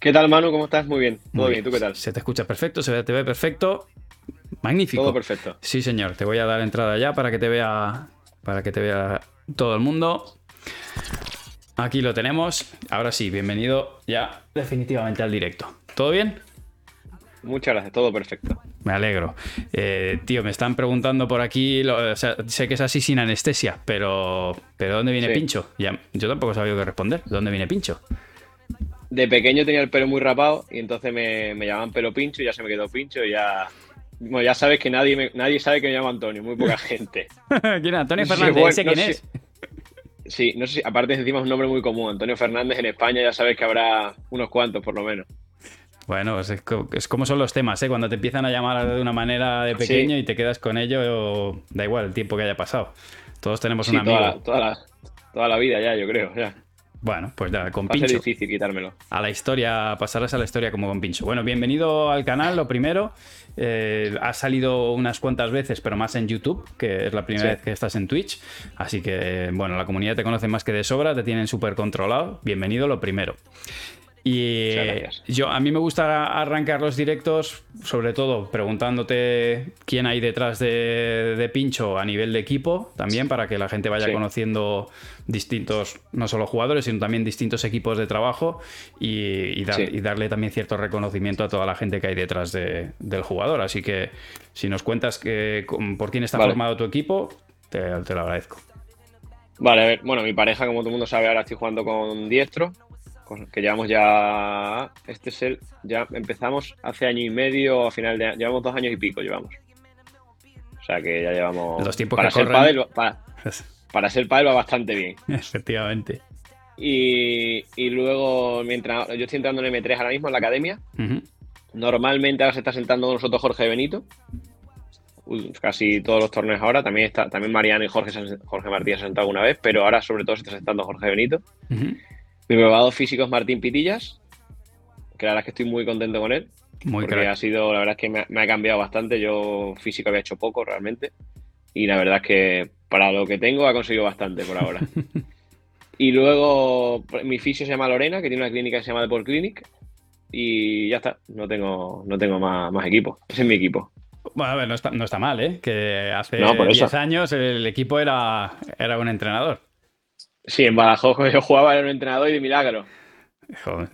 ¿Qué tal, Manu? ¿Cómo estás? Muy bien. Todo bien. ¿Tú qué tal? Se te escucha perfecto, se te ve perfecto. Magnífico. Todo perfecto. Sí, señor. Te voy a dar entrada ya para que te vea, para que te vea todo el mundo. Aquí lo tenemos. Ahora sí, bienvenido ya definitivamente al directo. ¿Todo bien? Muchas gracias, todo perfecto. Me alegro. Eh, tío, me están preguntando por aquí, o sea, sé que es así sin anestesia, pero, pero ¿dónde viene Pincho? Ya, yo tampoco sabía qué responder. ¿Dónde viene Pincho? De pequeño tenía el pelo muy rapado y entonces me, llamaban pelo pincho y ya se me quedó pincho y ya... Bueno, ya sabes que nadie, nadie sabe que me llamo Antonio, muy poca gente. ¿Quién es? Antonio Fernández, quién es? Sí, no sé si, aparte encima es un nombre muy común. Antonio Fernández en España ya sabes que habrá unos cuantos por lo menos. Bueno, pues es, como son los temas, ¿eh? Cuando te empiezan a llamar de una manera de pequeño y te quedas con ello, da igual el tiempo que haya pasado. Todos tenemos una una Toda la, toda, la, vida ya, yo creo, ya. Bueno, pues ya, con Va Pincho. A ser difícil quitármelo. A la historia, pasarás a la historia como con Pincho. Bueno, bienvenido al canal, lo primero. Eh, has salido unas cuantas veces, pero más en YouTube, que es la primera vez que estás en Twitch. Así que, bueno, la comunidad te conoce más que de sobra, te tienen súper controlado. Bienvenido, lo primero. Y yo a mí me gusta arrancar los directos, sobre todo preguntándote quién hay detrás de, Pincho a nivel de equipo, también para que la gente vaya conociendo distintos, no solo jugadores, sino también distintos equipos de trabajo y, darle también cierto reconocimiento a toda la gente que hay detrás del jugador. Así que si nos cuentas que, por quién está formado tu equipo, te, te lo agradezco. Vale, a ver, bueno, mi pareja, como todo el mundo sabe, ahora estoy jugando con Diestro, que llevamos ya. Este es el. Ya empezamos hace año y medio, a final de. Llevamos dos años y pico, llevamos. O sea que ya llevamos. Los tiempos para que ser padel, para, ser padel va bastante bien. Efectivamente. Y, y luego, mientras. Yo estoy entrando en M3 ahora mismo en la academia. Normalmente ahora se está sentando con nosotros Jorge Benito. Casi todos los torneos ahora. También está también Mariano y Jorge, Jorge Martínez se han sentado alguna vez, pero ahora sobre todo se está sentando Jorge Benito. Mi probado físico es Martín Pitillas, que la verdad es que estoy muy contento con él. Muy porque ha sido, la verdad es que me, ha cambiado bastante. Yo físico había hecho poco realmente. Y la verdad es que para lo que tengo ha conseguido bastante por ahora. y luego mi fisio se llama Lorena, que tiene una clínica que se llama Deport Clinic. Y ya está, no tengo, no tengo más, más equipo. Ese es mi equipo. Bueno, a ver, no está, no está mal, ¿eh? Que hace 10 años el equipo era, era un entrenador. Sí, en Badajoz yo jugaba en un entrenador y de milagro.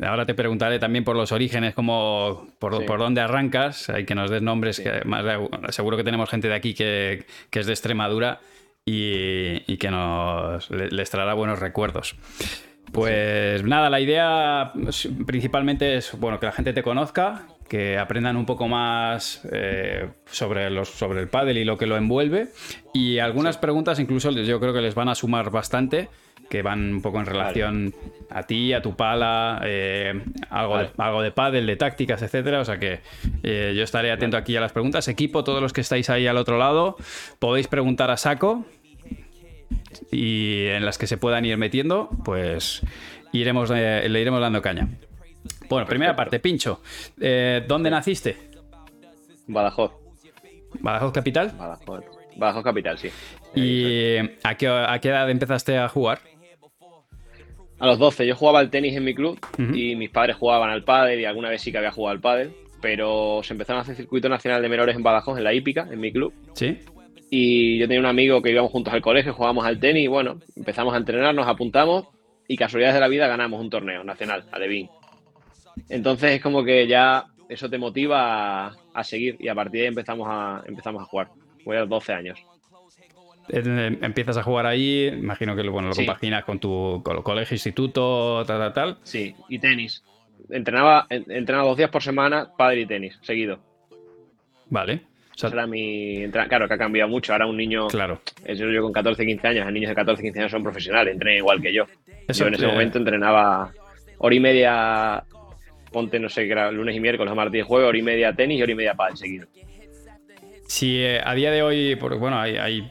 ahora te preguntaré también por los orígenes, como por, por dónde arrancas. Hay que nos des nombres. Que más, seguro que tenemos gente de aquí que, es de Extremadura y, que nos les traerá buenos recuerdos. Pues nada, la idea principalmente es bueno que la gente te conozca, que aprendan un poco más eh, sobre, los, sobre el pádel y lo que lo envuelve. Y algunas preguntas incluso yo creo que les van a sumar bastante que van un poco en relación a ti, a tu pala, eh, algo, de, algo de pádel, de tácticas, etcétera. O sea que eh, yo estaré atento aquí a las preguntas. Equipo, todos los que estáis ahí al otro lado, podéis preguntar a saco y en las que se puedan ir metiendo, pues iremos, eh, le iremos dando caña. Bueno, primera parte, Pincho. ¿Dónde naciste? Badajoz. ¿Badajoz Capital? Badajoz. Badajoz Capital, sí. ¿Y a qué, a qué edad empezaste a jugar? A los 12. Yo jugaba al tenis en mi club y mis padres jugaban al pádel y alguna vez sí que había jugado al pádel, pero se empezaron a hacer circuito nacional de menores en Badajoz, en la hípica, en mi club. Sí. Y yo tenía un amigo que íbamos juntos al colegio, jugábamos al tenis y bueno, empezamos a entrenar, nos apuntamos y casualidades de la vida ganamos un torneo nacional, a Levin. Entonces es como que ya eso te motiva a, seguir y a partir de ahí empezamos a, empezamos a jugar. Voy a los 12 años. Empiezas a jugar ahí, imagino que bueno, lo compaginas con tu colegio, instituto, tal, tal, tal. Sí, y tenis. Entrenaba, entrenaba dos días por semana, padre y tenis, seguido. Vale. era mi. Claro, que ha cambiado mucho. Ahora un niño. Claro. Yo, yo con 14, 15 años, los niños de 14, 15 años son profesionales, entrenan igual que yo. yo en ese momento entrenaba hora y media, ponte, no sé, lunes y miércoles, martes y jueves, hora y media tenis y hora y media padre seguido. Si eh, a día de hoy, bueno, hay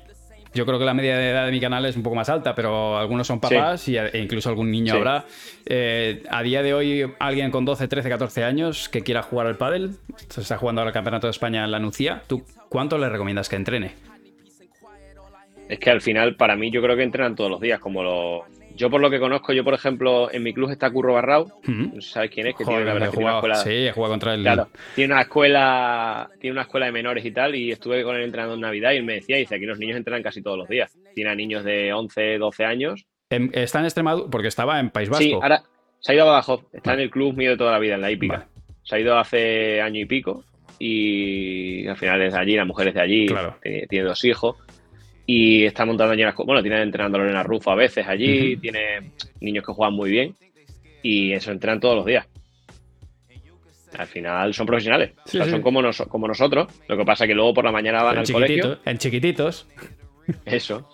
yo creo que la media de edad de mi canal es un poco más alta, pero algunos son papás y, e incluso algún niño habrá. Eh, a día de hoy, alguien con 12, 13, 14 años que quiera jugar al pádel, se está jugando ahora el Campeonato de España en la Nucía, ¿tú cuánto le recomiendas que entrene? Es que al final, para mí, yo creo que entrenan todos los días, como los Yo por lo que conozco, yo por ejemplo, en mi club está Curro Barrao, ¿sabes quién es? Que tiene, una escuela... Sí, jugado contra él. Claro, tiene una escuela, tiene una escuela de menores y tal, y estuve con él entrenando en Navidad y él me decía, dice, aquí los niños entrenan casi todos los días. Tiene a niños de 11, 12 años. ¿Está en Extremadura? Porque estaba en País Vasco. Sí, ahora se ha ido a Badajoz, está en el club mío de toda la vida, en la hípica. Se ha ido hace año y pico y al final es de allí, la mujer es de allí, tiene, dos hijos y está montando allí unas Bueno, tiene entrenando a Lorena Rufo a veces allí, tiene niños que juegan muy bien y eso entrenan todos los días. Al final son profesionales, son como, como nosotros. Lo que pasa es que luego por la mañana van al colegio. En chiquititos. Eso.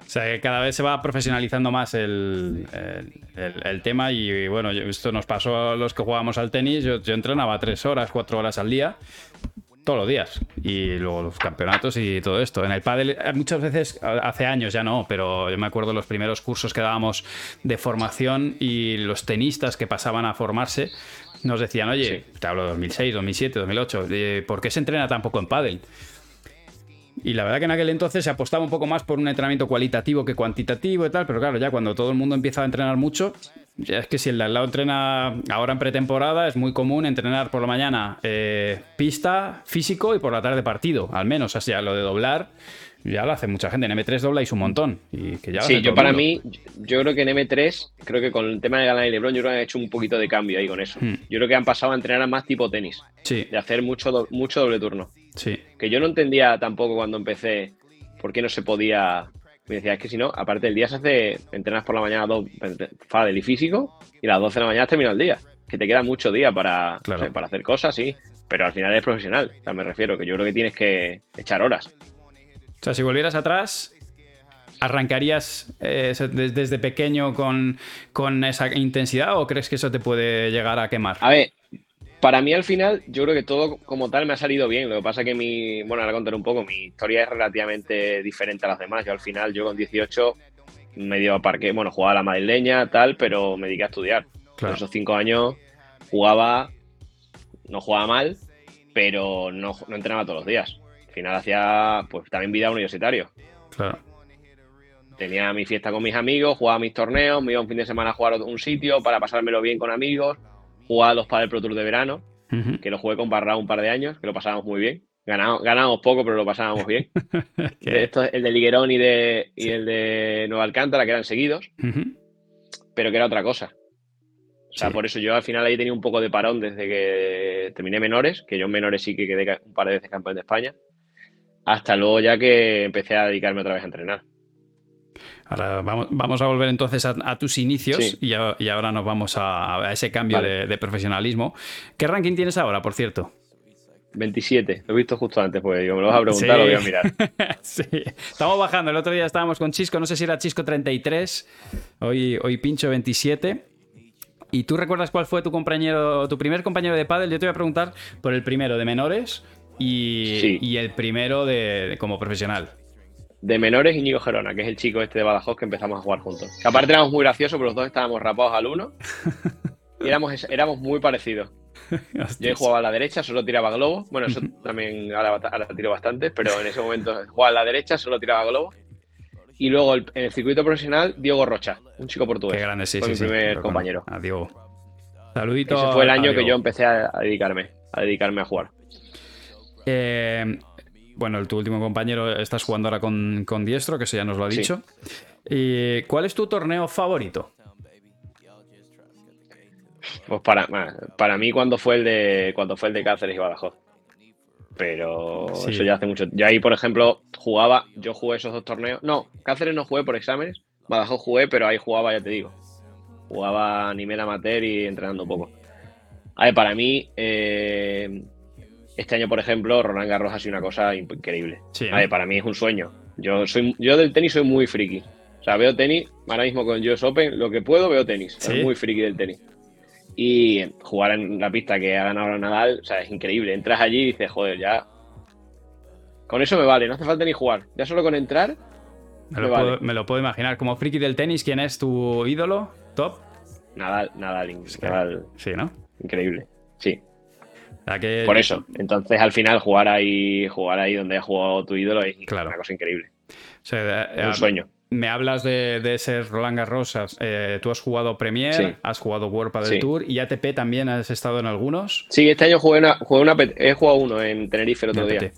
O sea, que cada vez se va profesionalizando más el, tema y, bueno, esto nos pasó a los que jugábamos al tenis. Yo, yo, entrenaba tres horas, cuatro horas al día, todos los días. Y luego los campeonatos y todo esto. En el pádel eh, muchas veces, hace años ya no, pero yo me acuerdo los primeros cursos que dábamos de formación y los tenistas que pasaban a formarse nos decían, oye, te hablo de 2006, 2007, 2008, ¿por qué se entrena tan poco en pádel? Y la verdad que en aquel entonces se apostaba un poco más por un entrenamiento cualitativo que cuantitativo y tal, pero claro, ya cuando todo el mundo empieza a entrenar mucho, ya es que si el de al lado entrena ahora en pretemporada, es muy común entrenar por la mañana eh, pista, físico y por la tarde partido, al menos. Así, lo de doblar ya lo hace mucha gente. En M3 dobláis un montón. Y que ya sí, yo para mí, yo creo que en M3, creo que con el tema de Galán y Lebron, yo creo que han hecho un poquito de cambio ahí con eso. Hmm. Yo creo que han pasado a entrenar más tipo tenis. Sí. De hacer mucho, mucho doble turno. Sí. Que yo no entendía tampoco cuando empecé por qué no se podía. Me decía, es que si no, aparte del día se hace, entrenas por la mañana dos, fadel y físico, y a las 12 de la mañana termina el día. Que te queda mucho día para, para hacer cosas, sí. Pero al final eres profesional. O sea, me refiero que yo creo que tienes que echar horas. O sea, si volvieras atrás, ¿arrancarías eh, desde, pequeño con, con esa intensidad o crees que eso te puede llegar a quemar? A ver, para mí al final, yo creo que todo como tal me ha salido bien. Lo que pasa es que mi, bueno, ahora contaré un poco, mi historia es relativamente diferente a las demás. Yo al final, yo con 18 medio parque, bueno, jugaba a la madrileña, tal, pero me dediqué a estudiar. Claro. esos cinco años jugaba, no jugaba mal, pero no, no, entrenaba todos los días. Al final hacía, pues también vida universitario. Claro. Tenía mi fiesta con mis amigos, jugaba mis torneos, me iba un fin de semana a jugar a un sitio para pasármelo bien con amigos jugaba los Padel Pro Tour de verano, que lo jugué con Barra un par de años, que lo pasábamos muy bien. Ganábamos, poco, pero lo pasábamos bien. Esto, el de Liguerón y, de, y el de Nueva Alcántara, que eran seguidos, pero que era otra cosa. O sea, por eso yo al final ahí tenía un poco de parón desde que terminé menores, que yo en menores sí que quedé un par de veces campeón de España, hasta luego ya que empecé a dedicarme otra vez a entrenar. Ahora vamos, a volver entonces a, tus inicios y, ahora nos vamos a, ese cambio de, profesionalismo. ¿Qué ranking tienes ahora, por cierto? 27, lo he visto justo antes, pues digo, me lo vas a preguntar, lo voy a mirar. sí, estamos bajando. El otro día estábamos con Chisco, no sé si era Chisco 33, hoy, hoy Pincho 27. ¿Y tú recuerdas cuál fue tu compañero, tu primer compañero de pádel? Yo te voy a preguntar por el primero de menores y, el primero de, como profesional de menores Íñigo Gerona, que es el chico este de Badajoz que empezamos a jugar juntos. Que aparte éramos muy graciosos, pero los dos estábamos rapados al uno y éramos, éramos muy parecidos. Yo jugaba a la derecha, solo tiraba globos. Bueno, eso también ahora, tiro bastante, pero en ese momento jugaba a la derecha, solo tiraba globos. Y luego en el circuito profesional, Diego Rocha, un chico portugués. Qué grande, sí, fue mi primer compañero. A Diego. Saludito. Ese fue el año que yo empecé a, dedicarme, a dedicarme a jugar. Eh, bueno, tu último compañero estás jugando ahora con, Diestro, que eso ya nos lo ha dicho. ¿Y cuál es tu torneo favorito? Pues para, para mí cuando fue el de cuando fue el de Cáceres y Badajoz. Pero eso ya hace mucho. Yo ahí, por ejemplo, jugaba, yo jugué esos dos torneos. No, Cáceres no jugué por exámenes, Badajoz jugué, pero ahí jugaba, ya te digo. Jugaba a nivel amateur y entrenando un poco. A ver, para mí, eh, este año, por ejemplo, Roland Garros ha sido una cosa increíble. para mí es un sueño. Yo soy yo del tenis soy muy friki. O sea, veo tenis, ahora mismo con US Open, lo que puedo veo tenis. Soy muy friki del tenis. Y jugar en la pista que ha ganado Nadal, o sea, es increíble. Entras allí y dices, joder, ya. Con eso me vale, no hace falta ni jugar. Ya solo con entrar. Me, lo, puedo, me lo puedo imaginar. Como friki del tenis, ¿quién es tu ídolo? ¿Top? Nadal, Nadal, Nadal. Sí, ¿no? Increíble. Sí. Por eso. Entonces, al final, jugar ahí, jugar ahí donde ha jugado tu ídolo es una cosa increíble. un sueño. me hablas de, de ese Roland Garros. Eh, tú has jugado Premier, has jugado World Padel Tour y ATP también has estado en algunos. Sí, este año jugué una, una he jugado uno en Tenerife el otro día.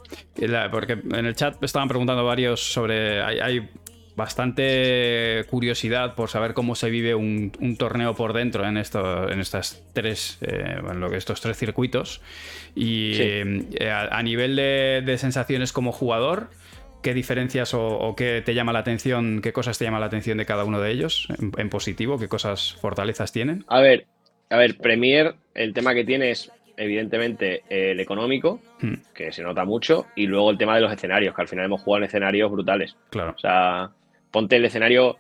porque en el chat estaban preguntando varios sobre. hay bastante curiosidad por saber cómo se vive un, torneo por dentro en, esto, en estas tres, eh, lo que estos tres circuitos. Y eh, a, nivel de, sensaciones como jugador, ¿qué diferencias o, qué te llama la atención, qué cosas te llama la atención de cada uno de ellos en, positivo? ¿Qué cosas, fortalezas tienen? A ver, a ver, Premier, el tema que tiene es evidentemente el económico, hmm. que se nota mucho, y luego el tema de los escenarios, que al final hemos jugado en escenarios brutales. Claro. O sea, ponte el escenario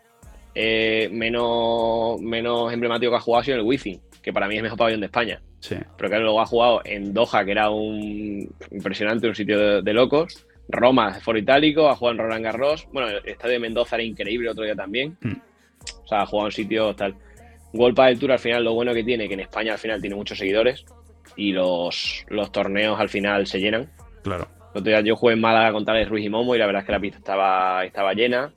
eh, menos, menos emblemático que ha jugado ha sido el Wifi, que para mí es el mejor pabellón de España. Sí. Pero que luego ha jugado en Doha, que era un impresionante, un sitio de, locos. Roma, Foro Itálico, ha jugado en Roland Garros. Bueno, el estadio de Mendoza era increíble otro día también. Hmm. O sea, ha jugado en sitios tal. Golpa del Tour al final, lo bueno que tiene, que en España al final tiene muchos seguidores y los, los torneos al final se llenan. Claro. otro día yo jugué en Málaga con Tales Ruiz y Momo y la verdad es que la pista estaba, estaba llena.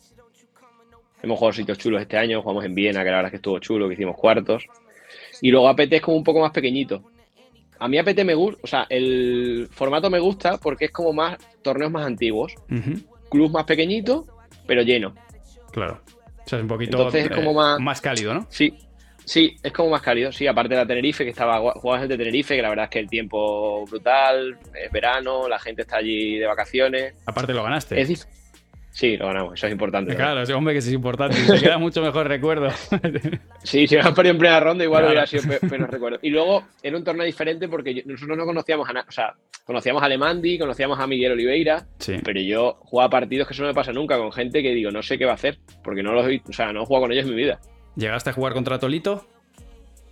Hemos jugado sitios chulos este año, jugamos en Viena, que la verdad es que estuvo chulo, que hicimos cuartos. Y luego APT es como un poco más pequeñito. A mí APT me gusta, o sea, el formato me gusta porque es como más torneos más antiguos. Club más pequeñito, pero lleno. Claro. O sea, es un poquito Entonces es como eh, más, cálido, ¿no? Sí, Sí, es como más cálido. Sí, aparte de la Tenerife, que estaba jugando de Tenerife, que la verdad es que el tiempo brutal, es verano, la gente está allí de vacaciones. Aparte lo ganaste. Es, Sí, lo ganamos, eso es importante. Claro, ese hombre que sí es importante, se queda mucho mejor recuerdo. sí, si hubieran perdido en plena ronda, igual hubiera sido menos recuerdo. Y luego era un torneo diferente porque nosotros no conocíamos a nada, o sea, conocíamos a Alemandi, conocíamos a Miguel Oliveira, pero yo jugaba partidos que eso no me pasa nunca con gente que digo, no sé qué va a hacer, porque no los o sea, no he jugado con ellos en mi vida. ¿Llegaste a jugar contra Tolito?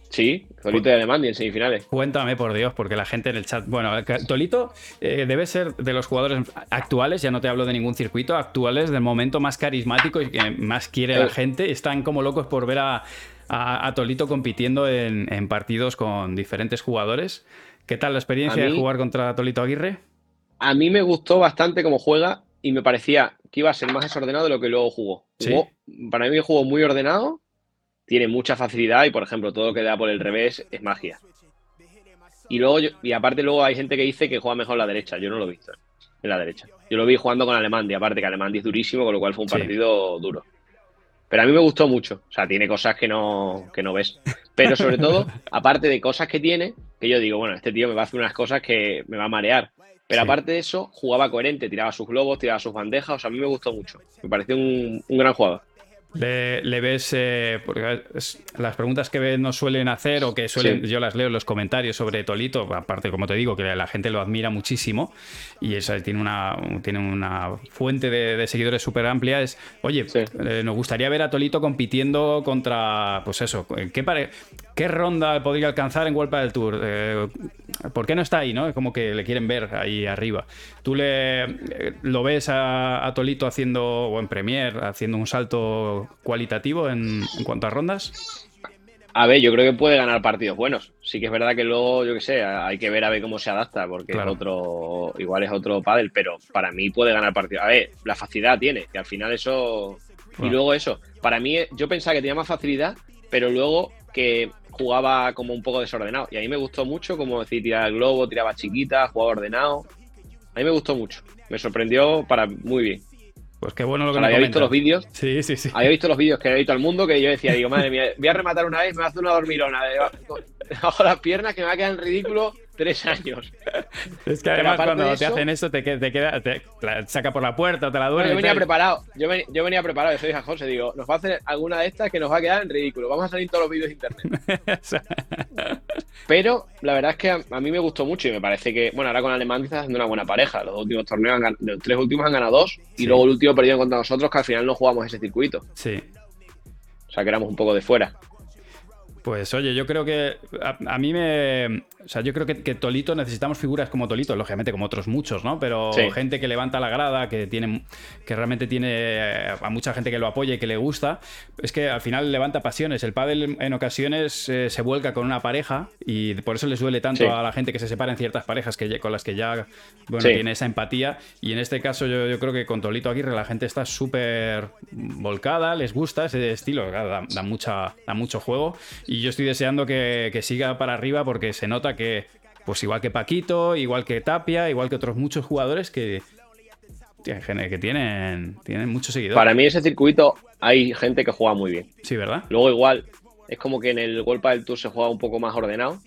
Sí, Tolito de Alemania en semifinales. Cuéntame, por Dios, porque la gente en el chat. Bueno, Tolito eh, debe ser de los jugadores actuales, ya no te hablo de ningún circuito, actuales del momento más carismático y que más quiere la eh. gente. Están como locos por ver a, Tolito compitiendo en, partidos con diferentes jugadores. ¿Qué tal la experiencia de jugar contra Tolito Aguirre? A mí me gustó bastante cómo juega y me parecía que iba a ser más desordenado de lo que luego jugó. jugó para mí jugó muy ordenado tiene mucha facilidad y, por ejemplo, todo lo que da por el revés es magia. Y luego, y aparte luego hay gente que dice que juega mejor la derecha. Yo no lo he visto en la derecha. Yo lo vi jugando con Alemán, y aparte que Alemán es durísimo, con lo cual fue un partido duro. Pero a mí me gustó mucho. O sea, tiene cosas que no, que no ves. Pero sobre todo, aparte de cosas que tiene, que yo digo, bueno, este tío me va a hacer unas cosas que me va a marear. Pero aparte de eso, jugaba coherente, tiraba sus globos, tiraba sus bandejas. O sea, a mí me gustó mucho. Me pareció un gran jugador. Le, ves, eh, porque las preguntas que nos suelen hacer o que suelen, yo las leo en los comentarios sobre Tolito, aparte, como te digo, que la gente lo admira muchísimo y esa, tiene, una, tiene una fuente de, seguidores súper amplia, es, oye, eh, nos gustaría ver a Tolito compitiendo contra, pues eso, ¿qué, ¿qué ronda podría alcanzar en World del Tour? Eh, ¿Por qué no está ahí, no? Es como que le quieren ver ahí arriba. ¿Tú le lo ves a, a Tolito haciendo, o en Premier, haciendo un salto cualitativo en, cuanto a rondas? A ver, yo creo que puede ganar partidos buenos. Sí que es verdad que luego, yo qué sé, hay que ver a ver cómo se adapta, porque es otro, igual es otro pádel, pero para mí puede ganar partidos. A ver, la facilidad tiene, que al final eso. Y luego eso, para mí, yo pensaba que tenía más facilidad, pero luego que jugaba como un poco desordenado. Y a mí me gustó mucho, como decir, tiraba el globo, tiraba chiquita, jugaba ordenado. A mí me gustó mucho. Me sorprendió para muy bien. Pues qué bueno lo que me Había visto los vídeos. Sí, sí, sí. Había visto los vídeos que había visto al mundo que yo decía, digo, madre mía, voy a rematar una vez, me hace una dormirona debajo las piernas que me va a quedar en ridículo tres años. Es que además cuando te hacen eso te, te queda, te, saca por la puerta, te la duele. yo venía preparado, yo, yo, venía preparado, yo soy a José, digo, nos va a hacer alguna de estas que nos va a quedar en ridículo. Vamos a salir todos los vídeos de internet. Pero la verdad es que a, mí me gustó mucho y me parece que, bueno, ahora con Alemania está haciendo una buena pareja. Los últimos torneos, los tres últimos han ganado dos y luego el último perdido contra nosotros que al final no jugamos ese circuito. Sí. O sea que éramos un poco de fuera. Pues oye, yo creo que a, mí me. O sea, yo creo que, Tolito necesitamos figuras como Tolito, lógicamente, como otros muchos, ¿no? Pero gente que levanta la grada, que tiene. que realmente tiene eh, a mucha gente que lo apoya y que le gusta. Es que al final levanta pasiones. El pádel en ocasiones eh, se vuelca con una pareja y por eso les duele tanto a la gente que se separa en ciertas parejas que, con las que ya bueno, tiene esa empatía. Y en este caso, yo, yo creo que con Tolito Aguirre la gente está súper volcada, les gusta ese estilo, da, da, mucha, da mucho juego. Y yo estoy deseando que, siga para arriba porque se nota que, pues igual que Paquito, igual que Tapia, igual que otros muchos jugadores que, que tienen, tienen muchos seguidores. Para mí ese circuito hay gente que juega muy bien. Sí, ¿verdad? Luego igual es como que en el Golpa del Tour se juega un poco más ordenado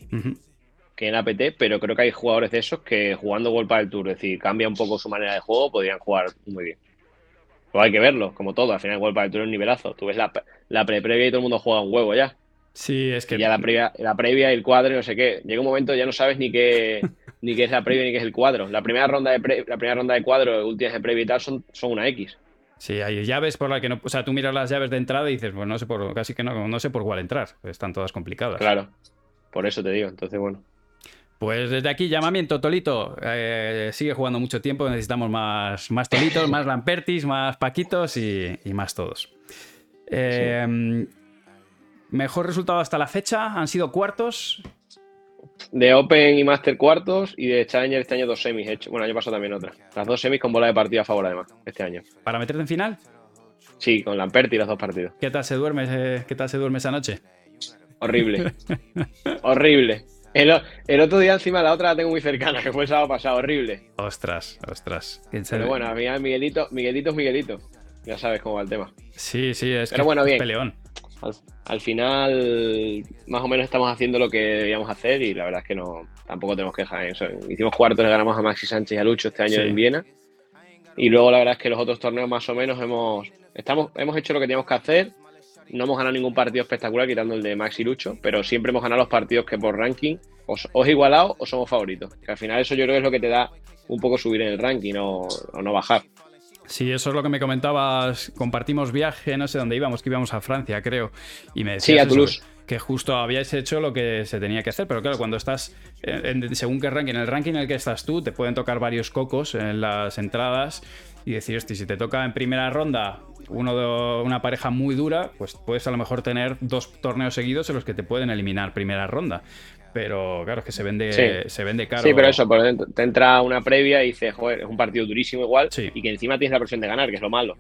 que en APT, pero creo que hay jugadores de esos que jugando Golpa del Tour, es decir, cambia un poco su manera de juego, podrían jugar muy bien. Luego hay que verlo, como todo. Al final Golpa del Tour es un nivelazo. Tú ves la, la pre-previa y todo el mundo juega un huevo ya. Sí, es que. ya la previa, la previa, el cuadro y no sé qué. Llega un momento ya no sabes ni qué, ni qué es la previa ni qué es el cuadro. La primera ronda de, la primera ronda de cuadro, últimas de previa y tal, son, son una X. Sí, hay llaves por las que no. O sea, tú miras las llaves de entrada y dices, pues no sé por, casi que no, no sé por cuál entrar. Están todas complicadas. Claro. Por eso te digo. Entonces, bueno. Pues desde aquí, llamamiento, Tolito. Eh, sigue jugando mucho tiempo. Necesitamos más, más Tolitos, más Lampertis, más Paquitos y, más todos. Eh, Mejor resultado hasta la fecha han sido cuartos. De Open y Master cuartos y de Challenger este año dos semis hecho. Bueno, año pasado también otra. Las dos semis con bola de partido a favor además, este año. ¿Para meterte en final? Sí, con Lamperti los dos partidos. ¿Qué tal se duerme, eh, ¿qué tal se duerme esa noche? Horrible. Horrible. El, otro día encima la otra la tengo muy cercana, que fue el sábado pasado, horrible. Ostras, ostras. Pero bueno, a mí Miguelito, Miguelito es Miguelito. Ya sabes cómo va el tema. Sí, sí, es Pero bueno, bien. peleón al, final, más o menos estamos haciendo lo que debíamos hacer y la verdad es que no tampoco tenemos quejas. hicimos cuartos, le ganamos a Maxi Sánchez y a Lucho este año en Viena. Y luego la verdad es que los otros torneos más o menos hemos, estamos, hemos hecho lo que teníamos que hacer. No hemos ganado ningún partido espectacular quitando el de Maxi y Lucho, pero siempre hemos ganado los partidos que por ranking o, es igualado o somos favoritos. Que al final eso yo creo que es lo que te da un poco subir en el ranking o no bajar. Sí, eso es lo que me comentabas. Compartimos viaje, no sé dónde íbamos, que íbamos a Francia, creo. Y me decías que justo habíais hecho lo que se tenía que hacer. Pero claro, cuando estás, en, según qué ranking, en el ranking en el que estás tú, te pueden tocar varios cocos en las entradas y decir, hostia, si te toca en primera ronda uno de una pareja muy dura, pues puedes a lo mejor tener dos torneos seguidos en los que te pueden eliminar primera ronda pero claro, es que se vende, se vende caro. Sí, pero eso, por te entra una previa y dices, joder, es un partido durísimo igual, y que encima tienes la presión de ganar, que es lo malo.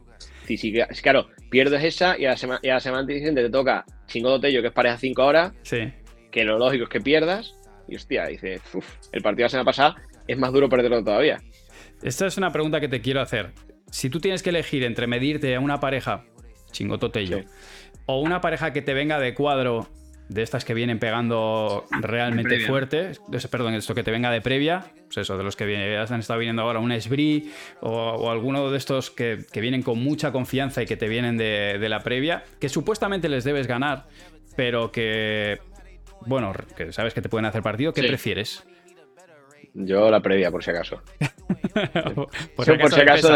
Si, si, claro, pierdes esa y a la, semana, y a la semana siguiente te toca Chingo Dotello, que es pareja 5 horas, sí. que lo lógico es que pierdas, y hostia, dices, uff, el partido de la semana pasada es más duro perderlo todavía. Esta es una pregunta que te quiero hacer. Si tú tienes que elegir entre medirte a una pareja, Chingo o una pareja que te venga de cuadro de estas que vienen pegando realmente fuerte, perdón, esto que te venga de previa, pues eso, de los que han estado viniendo ahora, un Esbri o, alguno de estos que, vienen con mucha confianza y que te vienen de, la previa, que supuestamente les debes ganar, pero que, bueno, que sabes que te pueden hacer partido, ¿qué prefieres? Yo la previa, por si acaso. por, si acaso,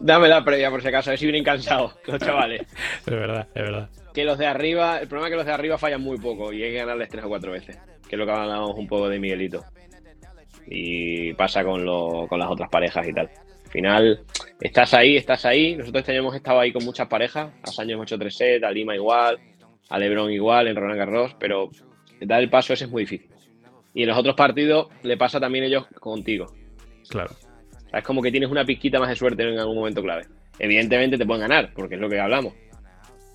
dame, la, previa, por si acaso, a ver si vienen cansados los chavales. es verdad, es verdad que los de arriba, el problema es que los de arriba fallan muy poco y hay que ganarles tres o cuatro veces, que es lo que hablamos un poco de Miguelito. Y pasa con, con las otras parejas y tal. Al final, estás ahí, estás ahí. Nosotros este año hemos estado ahí con muchas parejas. Hecho tres sets, a Lima igual, a Lebron igual, en Roland Garros, pero dar el paso ese es muy difícil. Y en los otros partidos le pasa también ellos contigo. Claro. es como que tienes una pizquita más de suerte en algún momento clave. Evidentemente te pueden ganar, porque es lo que hablamos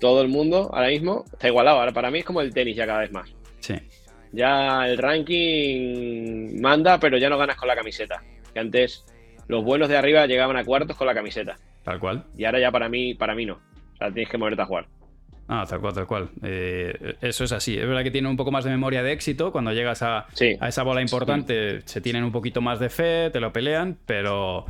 todo el mundo ahora mismo está igualado. Ahora para mí es como el tenis ya cada vez más. Sí. Ya el ranking manda, pero ya no ganas con la camiseta. Que antes los buenos de arriba llegaban a cuartos con la camiseta. Tal cual. Y ahora ya para mí, para mí no. O sea, tienes que moverte a jugar. Ah, tal cual, tal cual. Eh, eso es así. Es verdad que tienen un poco más de memoria de éxito. Cuando llegas a, a esa bola importante, se tienen un poquito más de fe, te lo pelean, pero,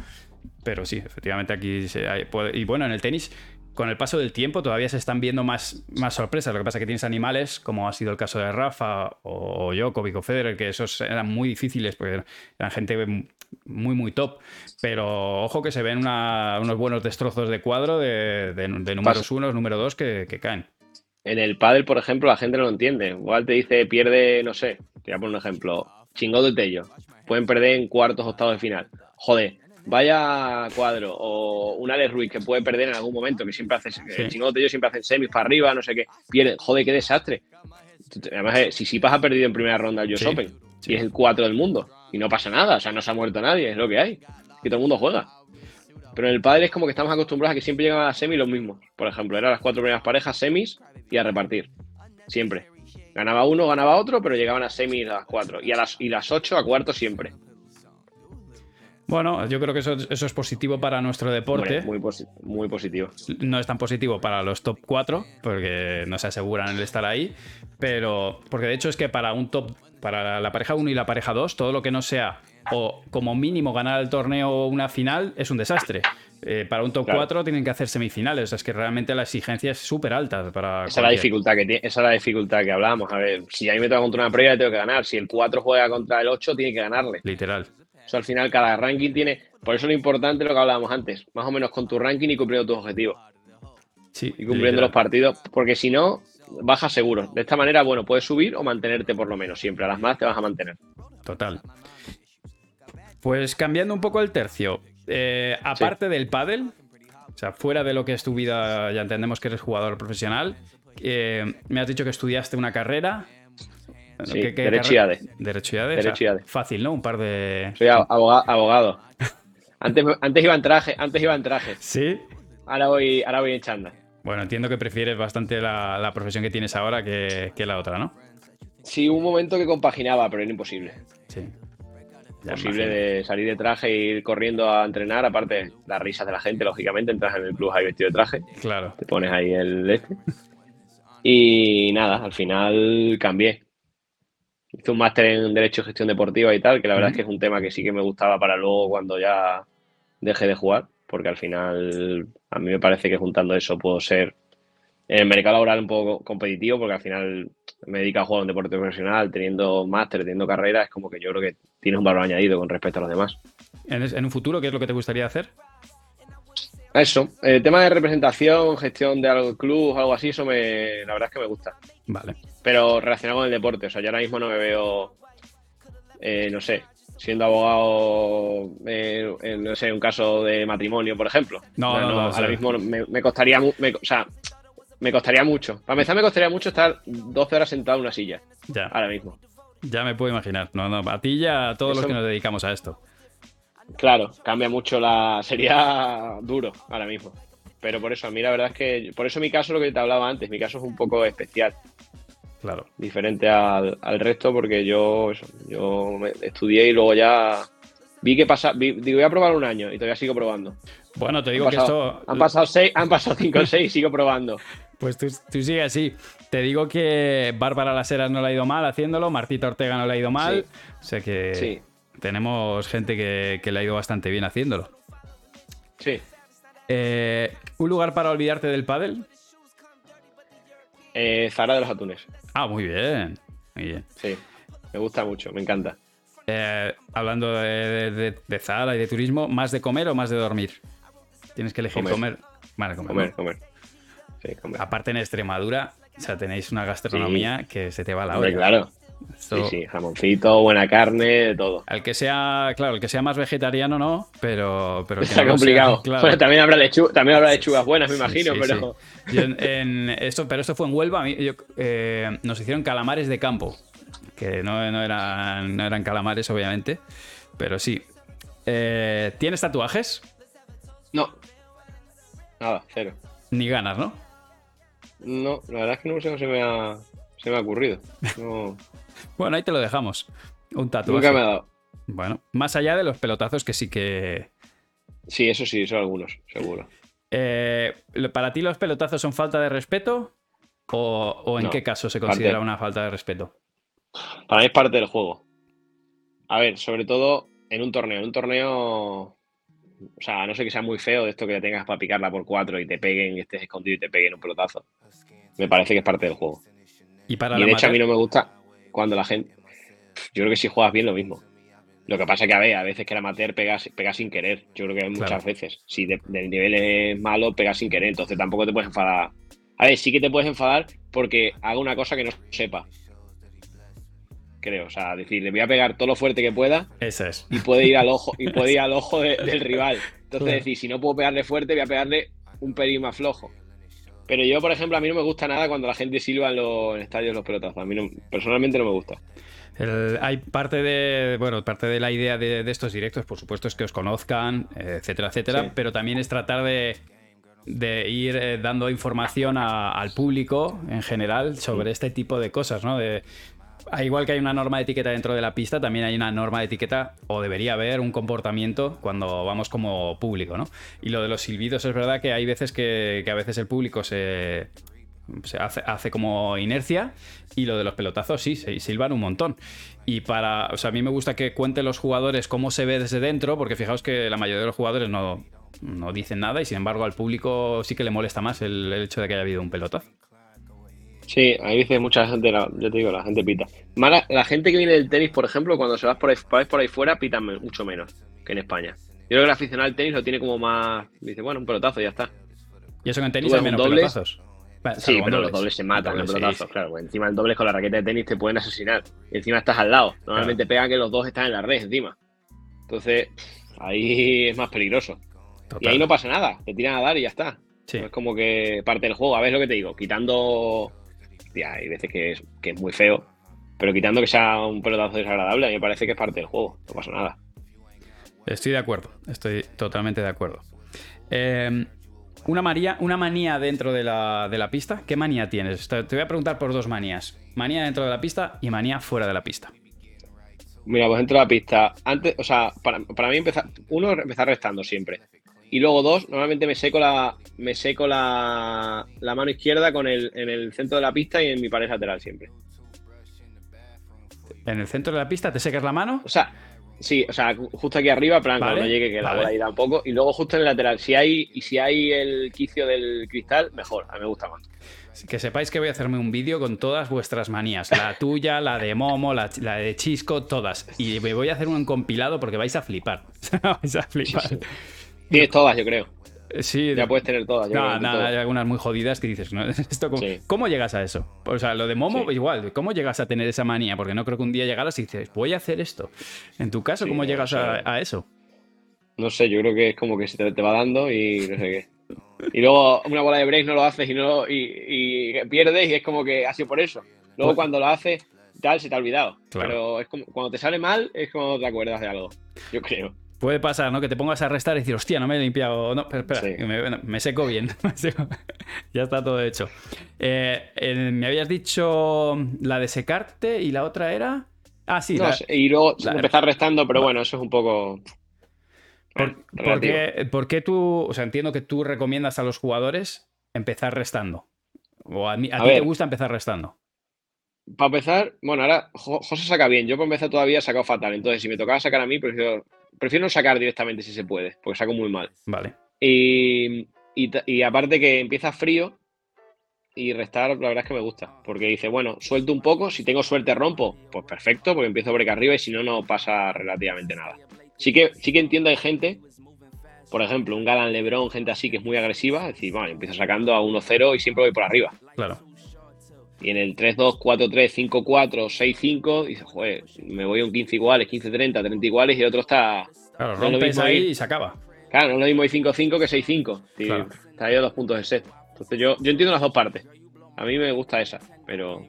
pero sí, efectivamente aquí se hay, y bueno, en el tenis con el paso del tiempo todavía se están viendo más, más sorpresas. Lo que pasa es que tienes animales, como ha sido el caso de Rafa o Djokovic o Federer, que esos eran muy difíciles porque eran gente muy, muy top. Pero ojo que se ven unos buenos destrozos de cuadro de, de, números uno, número dos que, caen. en el pádel, por ejemplo, la gente no lo entiende. Igual te dice, pierde, no sé, te voy a poner un ejemplo, chingón de Tello. Pueden perder en cuartos o octavos de final. Joder, vaya cuadro. O un Alex Ruiz que puede perder en algún momento, que siempre hace, el chingón de Tello siempre hace semis para arriba, no sé qué. Pierde, joder, qué desastre. Además, eh, si Sipas ha perdido en primera ronda el US Open y es el 4 del mundo y no pasa nada, o sea, no se ha muerto nadie, es lo que hay. Que todo el mundo juega. Pero en el padre es como que estamos acostumbrados a que siempre llegan a la semi los mismos. Por ejemplo, eran las cuatro primeras parejas semis y a repartir. Siempre. Ganaba uno, ganaba otro, pero llegaban a semis las cuatro. Y, a las, y las ocho a cuarto siempre. Bueno, yo creo que eso, es positivo para nuestro deporte. muy, muy, positivo. No es tan positivo para los top 4, porque no se aseguran el estar ahí. Pero, porque de hecho es que para un top, para la pareja 1 y la pareja 2, todo lo que no sea o como mínimo ganar el torneo una final es un desastre. Eh, para un top 4 tienen que hacer semifinales. es que realmente la exigencia es súper alta. Para esa, es la dificultad que esa es la dificultad que hablábamos. A ver, si a mí me toca contra una previa, tengo que ganar. Si el 4 juega contra el 8, tiene que ganarle. Literal. O sea, al final, cada ranking tiene. Por eso lo importante lo que hablábamos antes. Más o menos con tu ranking y cumpliendo tus objetivos. Sí, y cumpliendo los partidos. Porque si no, bajas seguro. De esta manera, bueno, puedes subir o mantenerte por lo menos. Siempre a las más te vas a mantener. Total. Pues cambiando un poco el tercio, eh, aparte del pádel, o sea, fuera de lo que es tu vida, ya entendemos que eres jugador profesional, eh, me has dicho que estudiaste una carrera. Sí, Derecho y ADE. Derecho y ADE. fácil, ¿no? Un par de... Soy abogado. antes, antes, iba en traje, antes iba en traje. ¿Sí? Ahora voy, ahora voy en chanda. Bueno, entiendo que prefieres bastante la, profesión que tienes ahora que, que, la otra, ¿no? Sí, un momento que compaginaba, pero era imposible. Sí posible de salir de traje e ir corriendo a entrenar, aparte las risas de la gente, lógicamente, entras en el club ahí vestido de traje. Claro. Te pones ahí el este. Y nada, al final cambié. Hice un máster en Derecho y Gestión Deportiva y tal, que la verdad es que es un tema que sí que me gustaba para luego cuando ya dejé de jugar, porque al final a mí me parece que juntando eso puedo ser en el mercado laboral un poco competitivo, porque al final me dedico a jugar un deporte profesional, teniendo máster, teniendo carrera, es como que yo creo que tienes un valor añadido con respecto a los demás. ¿En, un futuro qué es lo que te gustaría hacer? Eso, el tema de representación, gestión de algo club, algo así, eso me, la verdad es que me gusta. Vale. Pero relacionado con el deporte, o sea, yo ahora mismo no me veo, eh, no sé, siendo abogado eh, en, no sé, un caso de matrimonio, por ejemplo. No, no, no, ahora mismo me, costaría, o sea, me costaría mucho. Para empezar, me costaría mucho estar 12 horas sentado en una silla. Ya. Ahora mismo. Ya me puedo imaginar. No, no, a ti y a todos los que nos dedicamos a esto. Claro, cambia mucho la. Sería duro ahora mismo. Pero por eso, a mí la verdad es que. Por eso mi caso, lo que te hablaba antes, mi caso es un poco especial. Claro. Diferente al, resto, porque yo, yo estudié y luego ya vi que pasa. digo, voy a probar un año y todavía sigo probando. Bueno, te digo que esto. Han pasado seis, han pasado cinco o seis, sigo probando. Pues tú, tú sigue así. Te digo que Bárbara Laseras no le ha ido mal haciéndolo, Martita Ortega no le ha ido mal. O sea que tenemos gente que, le ha ido bastante bien haciéndolo. Sí. Eh, ¿Un lugar para olvidarte del pádel? Eh, Zara de los Atunes. Ah, muy bien. Muy bien. Sí, me gusta mucho, me encanta. Eh, hablando de, Zara y de turismo, ¿más de comer o más de dormir? Tienes que elegir comer. Vale, comer. Comer, Aparte en Extremadura, o sea, tenéis una gastronomía que se te va a la olla. claro. Sí, sí, jamoncito, buena carne, todo. El que sea, claro, el que sea más vegetariano no, pero... pero Está complicado. también, habrá lechugas, también habrá lechugas buenas, me imagino, pero... esto, pero esto fue en Huelva, eh, nos hicieron calamares de campo, que no, eran, no eran calamares, obviamente, pero sí. Eh, ¿Tienes tatuajes? No. Nada, cero. Ni ganas, ¿no? No, la verdad es que no sé, se me ha, se me ha ocurrido. bueno, ahí te lo dejamos. Un tatuaje. Nunca me ha dado. Bueno, más allá de los pelotazos que sí que. Sí, eso sí, son algunos, seguro. Eh, ¿Para ti los pelotazos son falta de respeto? ¿O, en qué caso se considera una falta de respeto? Para mí es parte del juego. A ver, sobre todo en un torneo. En un torneo o sea, no sé que sea muy feo de esto que tengas para picarla por cuatro y te peguen, y estés escondido y te peguen un pelotazo. Me parece que es parte del juego. Y, para de hecho a mí no me gusta cuando la gente... Yo creo que si juegas bien lo mismo. Lo que pasa que a ver, a veces que el amateur pega, pega sin querer. Yo creo que muchas veces. Si del nivel es malo, pega sin querer. Entonces tampoco te puedes enfadar A ver, sí que te puedes enfadar porque haga una cosa que no sepa. Creo, o sea, decir, le voy a pegar todo lo fuerte que pueda. Esa es. Y puede ir al ojo, y puede ir al ojo del rival. Entonces, decir, si no puedo pegarle fuerte, voy a pegarle un pelín más flojo. Pero yo, por ejemplo, a mí no me gusta nada cuando la gente silba en los estadios los pelotazos. A mí personalmente no me gusta. hay parte de, bueno, parte de la idea de, estos directos, por supuesto, es que os conozcan, etcétera, etcétera, pero también es tratar de, de ir eh, dando información al público en general sobre este tipo de cosas, ¿no? De, igual que hay una norma de etiqueta dentro de la pista, también hay una norma de etiqueta, o debería haber un comportamiento cuando vamos como público, ¿no? Y lo de los silbidos es verdad que hay veces que, a veces el público se, se hace, como inercia y lo de los pelotazos sí, se silban un montón. Y para, o sea, a mí me gusta que cuenten los jugadores cómo se ve desde dentro, porque fijaos que la mayoría de los jugadores no, no dicen nada y sin embargo al público sí que le molesta más el, hecho de que haya habido un pelotazo. Sí, ahí dice mucha gente, yo te digo, la gente pita. La gente que viene del tenis, por ejemplo, cuando se va por ahí, por ahí fuera, pitan mucho menos que en España. Yo creo que el aficionado al tenis lo tiene como más. Dice, bueno, un pelotazo y ya está. ¿Y eso que en tenis hay menos pelotazos? Sí, pero los dobles se matan, los pelotazos, claro. encima el doble con la raqueta de tenis te pueden asesinar. Y encima estás al lado. Normalmente pega que los dos están en la red encima. Entonces, ahí es más peligroso. Y ahí no pasa nada, te tiran a dar y ya está. es como que parte del juego. A ver lo que te digo, quitando. Hay veces que es, que es muy feo, pero quitando que sea un pelotazo desagradable, a mí me parece que es parte del juego, no pasa nada. Estoy de acuerdo, estoy totalmente de acuerdo. Em, una, manía, una manía dentro de la, de la, pista, ¿qué manía tienes? Te voy a preguntar por dos manías. Manía dentro de la pista y manía fuera de la pista. Mira, pues dentro de la pista, antes, o sea, para, para mí empezar, uno empezar restando siempre. Y luego dos, normalmente me seco la, me seco la, la mano izquierda con el, en el centro de la pista y en mi pared lateral siempre. ¿En el centro de la pista te secas la mano? O sea, sí, o sea, justo aquí arriba, plan, cuando llegue que la bola irá un poco. Y luego justo en el lateral. Si hay, y si hay el quicio del cristal, mejor. A mí me gusta más. Que sepáis que voy a hacerme un vídeo con todas vuestras manías. La tuya, la de Momo, la, de Chisco, todas. Y me voy a hacer un compilado porque vais a flipar. vais a flipar. Tienes todas, yo creo. Eh, sí, ya puedes tener todas. No, no, hay algunas muy jodidas que dices, Esto, ¿cómo, llegas a eso? O sea, lo de Momo, igual, ¿cómo llegas a tener esa manía? Porque no creo que un día llegaras y dices, voy a hacer esto. En tu caso, ¿cómo llegas a, eso? No sé, yo creo que es como que se te, va dando y no sé qué. Y luego una bola de break no lo haces y, no, y, pierdes y es como que ha sido por eso. Luego pues cuando lo haces, tal, se te ha olvidado. Pero es como cuando te sale mal, es como te acuerdas de algo. Yo creo. Puede pasar, ¿no? Que te pongas a restar y decir, hostia, no me he limpiado. No, pero espera, me, seco bien. ya está todo hecho. Eh, me habías dicho la de secarte y la otra era. Ah, sí. y luego empezar restando, pero bueno, eso es un poco. Por, qué, tú.? O sea, entiendo que tú recomiendas a los jugadores empezar restando. O a, mí, a, ti te gusta empezar restando. Para empezar, bueno, ahora José saca bien. Yo para empezar todavía he sacado fatal. Entonces, si me tocaba sacar a mí, prefiero prefiero no sacar directamente si se puede, porque saco muy mal. Vale. Y, y, aparte que empieza frío y restar, la verdad es que me gusta, porque dice, bueno, suelto un poco, si tengo suerte rompo, pues perfecto, porque empiezo por acá arriba y si no, no pasa relativamente nada. Sí que, sí que entiendo, hay gente, por ejemplo, un Galan Lebron, gente así que es muy agresiva, es decir, bueno, empiezo sacando a 1-0 y siempre voy por arriba. Claro. Y en el 3-2, 4-3, 5-4, 6-5, dices, joder, me voy a un 15 iguales, 15-30, 30 iguales y el otro está. Claro, rompes ahí y se acaba. Claro, no es lo mismo 5-5 que 6-5. Claro. Está ahí a dos puntos de set. Entonces yo, yo entiendo las dos partes. A mí me gusta esa, pero.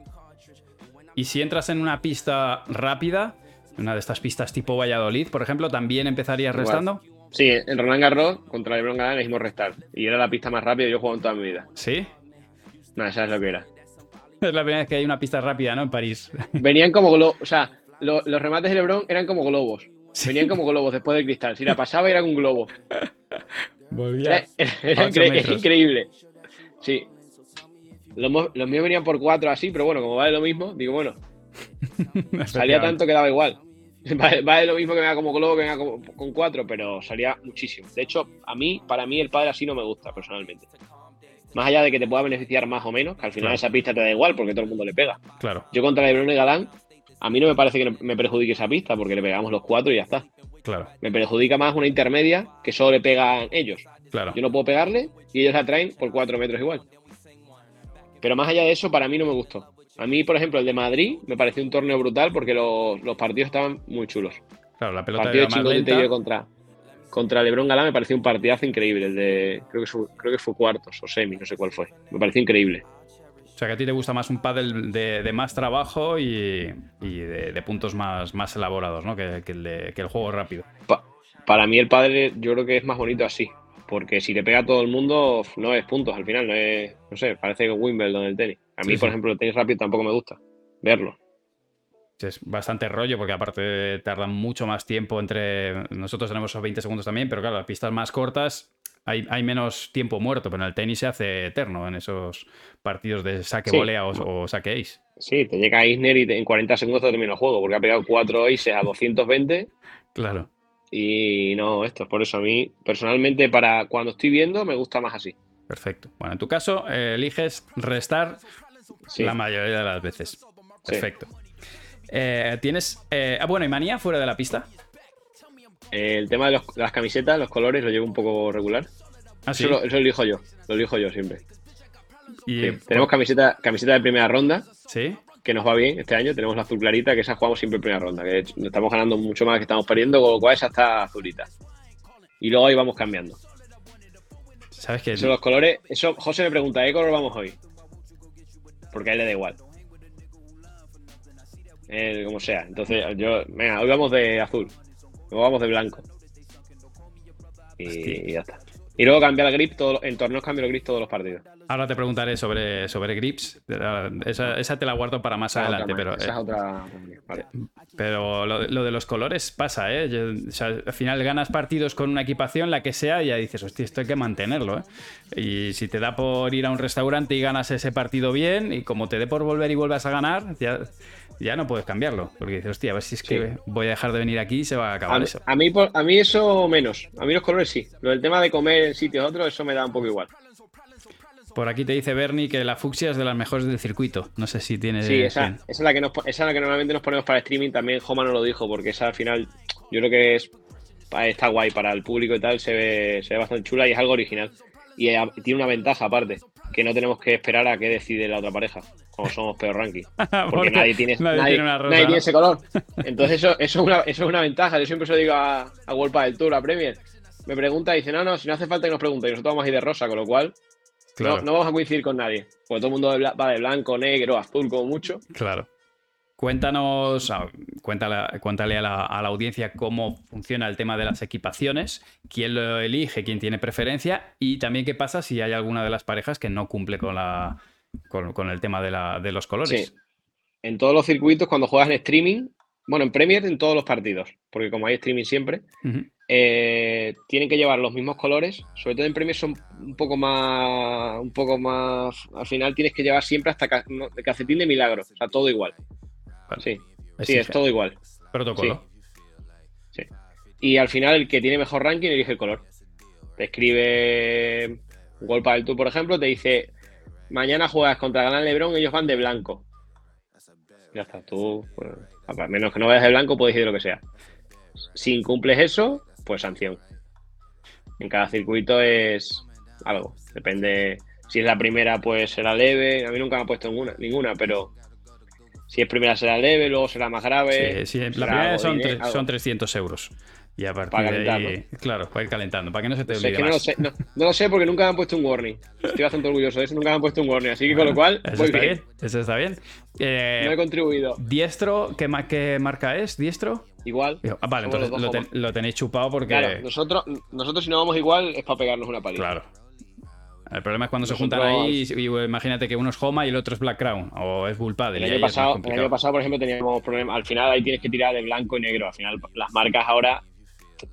Y si entras en una pista rápida, una de estas pistas tipo Valladolid, por ejemplo, ¿también empezarías restando? Sí, en Roland Garros contra LeBron Galán hicimos restar. Y era la pista más rápida que yo he jugado en toda mi vida. ¿Sí? No, esa es lo que era. Es la primera vez que hay una pista rápida, ¿no? En París. Venían como globos, o sea, los remates de LeBron eran como globos. Venían como globos después del cristal. Si la pasaba era un globo. Volvía. Era, increíble. Sí. Los, míos venían por cuatro así, pero bueno, como vale lo mismo, digo, bueno. salía tanto que daba igual. Vale, lo mismo que venga como globo que venga con cuatro, pero salía muchísimo. De hecho, a mí, para mí, el padre así no me gusta personalmente. Más allá de que te pueda beneficiar más o menos, que al final esa pista te da igual porque todo el mundo le pega. Claro. Yo contra Lebron y Galán, a mí no me parece que me perjudique esa pista porque le pegamos los cuatro y ya está. Claro. Me perjudica más una intermedia que solo le pegan ellos. Claro. Yo no puedo pegarle y ellos la traen por cuatro metros igual. Pero más allá de eso, para mí no me gustó. A mí, por ejemplo, el de Madrid me pareció un torneo brutal porque los, partidos estaban muy chulos. Claro, la pelota de partido contra, contra Lebron Galán me pareció un partidazo increíble. El de, creo, que fue, creo que fue cuartos o semi, no sé cuál fue. Me pareció increíble. O sea, que a ti te gusta más un pádel de, más trabajo y, de, puntos más, más elaborados, ¿no? Que, el, juego rápido. para mí el pádel yo creo que es más bonito así. Porque si le pega a todo el mundo, no es puntos al final, no es, no sé, parece que Wimbledon el tenis. A mí, por ejemplo, el tenis rápido tampoco me gusta verlo. Es bastante rollo porque aparte tarda mucho más tiempo entre... Nosotros tenemos esos 20 segundos también, pero claro, las pistas más cortas hay, menos tiempo muerto, pero en el tenis se hace eterno en esos partidos de saque volea o, saque ace. Sí, te llega Isner y en 40 segundos te termina el juego porque ha pegado 4 aces a 220. Claro. Y no, esto es por eso a mí, personalmente, para cuando estoy viendo, me gusta más así. Perfecto. Bueno, en tu caso, eh, eliges restar la mayoría de las veces. Perfecto. Eh, ¿Tienes. Eh, ah, bueno, ¿y manía fuera de la pista? el tema de, las camisetas, los colores, lo llevo un poco regular. ¿Ah, eso, lo, elijo yo. Lo elijo yo siempre. Tenemos camiseta, camiseta de primera ronda. Sí que nos va bien este año. Tenemos la azul clarita, que esa jugamos siempre en primera ronda, que estamos ganando mucho más que estamos perdiendo, con lo cual esa está azulita. Y luego ahí vamos cambiando. ¿Sabes qué? Eso, los colores, eso, José me pregunta, ¿qué color vamos hoy? Porque a él le da igual. Como sea. Entonces, yo, venga, hoy vamos de azul. Luego vamos de blanco. y ya está. Y luego cambia el grip, todo, en torneos cambia el grip todos los partidos. Ahora te preguntaré sobre, sobre grips. Esa, te la guardo para más adelante. pero, esa es eh, otra. Pero lo, de los colores pasa, ¿eh? al final ganas partidos con una equipación, la que sea, y ya dices, hostia, esto hay que mantenerlo, ¿eh? Y si te da por ir a un restaurante y ganas ese partido bien, y como te dé por volver y vuelvas a ganar, ya, ya no puedes cambiarlo. Porque dices, hostia, a ver si es que voy a dejar de venir aquí y se va a acabar eso. A mí, a mí eso menos. A mí los colores sí. Lo del tema de comer en sitios otros, eso me da un poco igual. Por aquí te dice Bernie que la fucsia es de las mejores del circuito. No sé si tiene. Sí, esa, es la que esa es la que normalmente nos ponemos para streaming. También Joma no lo dijo, porque esa al final yo creo que es está guay para el público y tal. Se ve, se ve bastante chula y es algo original. Y eh, tiene una ventaja aparte, que no tenemos que esperar a que decide la otra pareja como somos peor ranking. Porque, nadie tiene, nadie, ese color. Entonces, eso, eso, es una, eso es una ventaja. Yo siempre se lo digo a, a World del Tour, a Premier. Me pregunta y dice, no, no, si no hace falta que nos pregunte. Y nosotros vamos a ir de rosa, con lo cual no, vamos a coincidir con nadie. Porque todo el mundo va de blanco, negro, azul, como mucho. Claro. Cuéntanos, cuéntale, cuéntale a, la, a, la, audiencia cómo funciona el tema de las equipaciones, quién lo elige, quién tiene preferencia y también qué pasa si hay alguna de las parejas que no cumple con la, con, el tema de, los colores. Sí. En todos los circuitos, cuando juegas en streaming, bueno, en Premier en todos los partidos, porque como hay streaming siempre, eh, tienen que llevar los mismos colores. Sobre todo en Premier son un poco más, un poco más. Al final tienes que llevar siempre hasta calcetín de milagro, o sea, todo igual. Sí, sí, es todo igual. Protocolo. Sí. Y al final el que tiene mejor ranking elige el color. Te escribe Golpa del Tour, por ejemplo, te dice mañana juegas contra Gran Lebron, ellos van de blanco. Ya está, tú, pues, a menos que no vayas de blanco, puedes ir de lo que sea. Si incumples eso, pues sanción. En cada circuito es algo. Depende. Si es la primera, pues será leve. A mí nunca me ha puesto ninguna, ninguna pero si es primera será leve, luego será más grave. Sí, sí. La primera son, son 300 euros. Y a partir de ahí, claro, para ir calentando, para que no se te olvide. no, Lo sé, no, lo sé porque nunca me han puesto un warning. Estoy bastante orgulloso de eso, nunca me han puesto un warning. Así que con lo cual, eso está bien. Eso está bien. Eh, no he contribuido. ¿Diestro? ¿Qué, ¿Qué, marca es? ¿Diestro? Igual. Ah, vale, entonces lo, tenéis chupado porque. Claro, nosotros, nosotros si no vamos igual es para pegarnos una paliza. Claro. El problema es cuando se juntan ahí y, imagínate que uno es Homa y el otro es Black Crown o es Bull El, año pasado, el año pasado, por ejemplo, teníamos problemas. Al final ahí tienes que tirar de blanco y negro. Al final las marcas ahora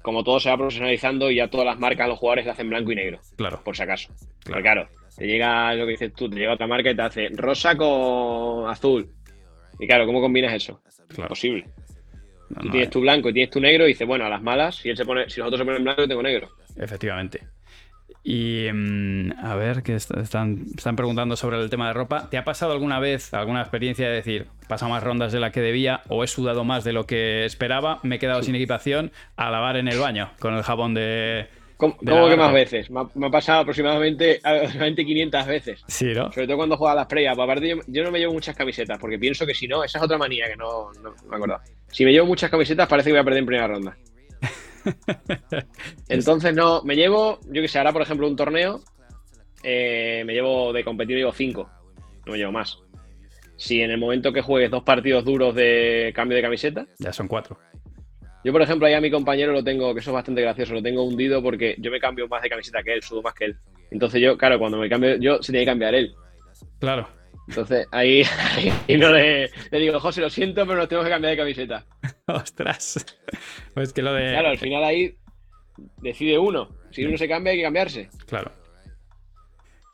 como todo se va profesionalizando y ya todas las marcas, los jugadores le hacen blanco y negro. Claro. Por si acaso. Claro. claro, te llega lo que dices tú, te llega otra marca y te hace rosa con azul. Y claro, ¿cómo combinas eso? Claro. Imposible. tú tienes tu blanco y tienes tu negro y dices, bueno, a las malas, si él se pone, si nosotros se ponen blanco, yo tengo negro. Efectivamente. Y mm, a ver, que están, están preguntando sobre el tema de ropa. ¿Te ha pasado alguna vez alguna experiencia de decir, pasa más rondas de la que debía o he sudado más de lo que esperaba, me he quedado sin equipación a lavar en el baño con el jabón de, ¿Cómo, que más veces? Me ha, pasado aproximadamente, aproximadamente 500 veces. Sí, ¿no? Sobre todo cuando juega a las previas. Aparte, yo, yo, no me llevo muchas camisetas porque pienso que si no, esa es otra manía que no, no, me acuerdo. Si me llevo muchas camisetas, parece que voy a perder en primera ronda. Entonces, no, me llevo, yo que sé, ahora por ejemplo un torneo, eh, me llevo de competir, llevo 5, no me llevo más. Si en el momento que juegues dos partidos duros de cambio de camiseta, ya son cuatro. Yo, por ejemplo, ahí a mi compañero lo tengo, que eso es bastante gracioso, lo tengo hundido porque yo me cambio más de camiseta que él, subo más que él. Entonces yo, claro, cuando me cambio, yo se tiene que cambiar él. Claro. Entonces ahí, y no le, digo, José, lo siento, pero nos tenemos que cambiar de camiseta. Ostras. Pues que lo de. Claro, al final ahí decide uno. Si uno se cambia, hay que cambiarse. Claro.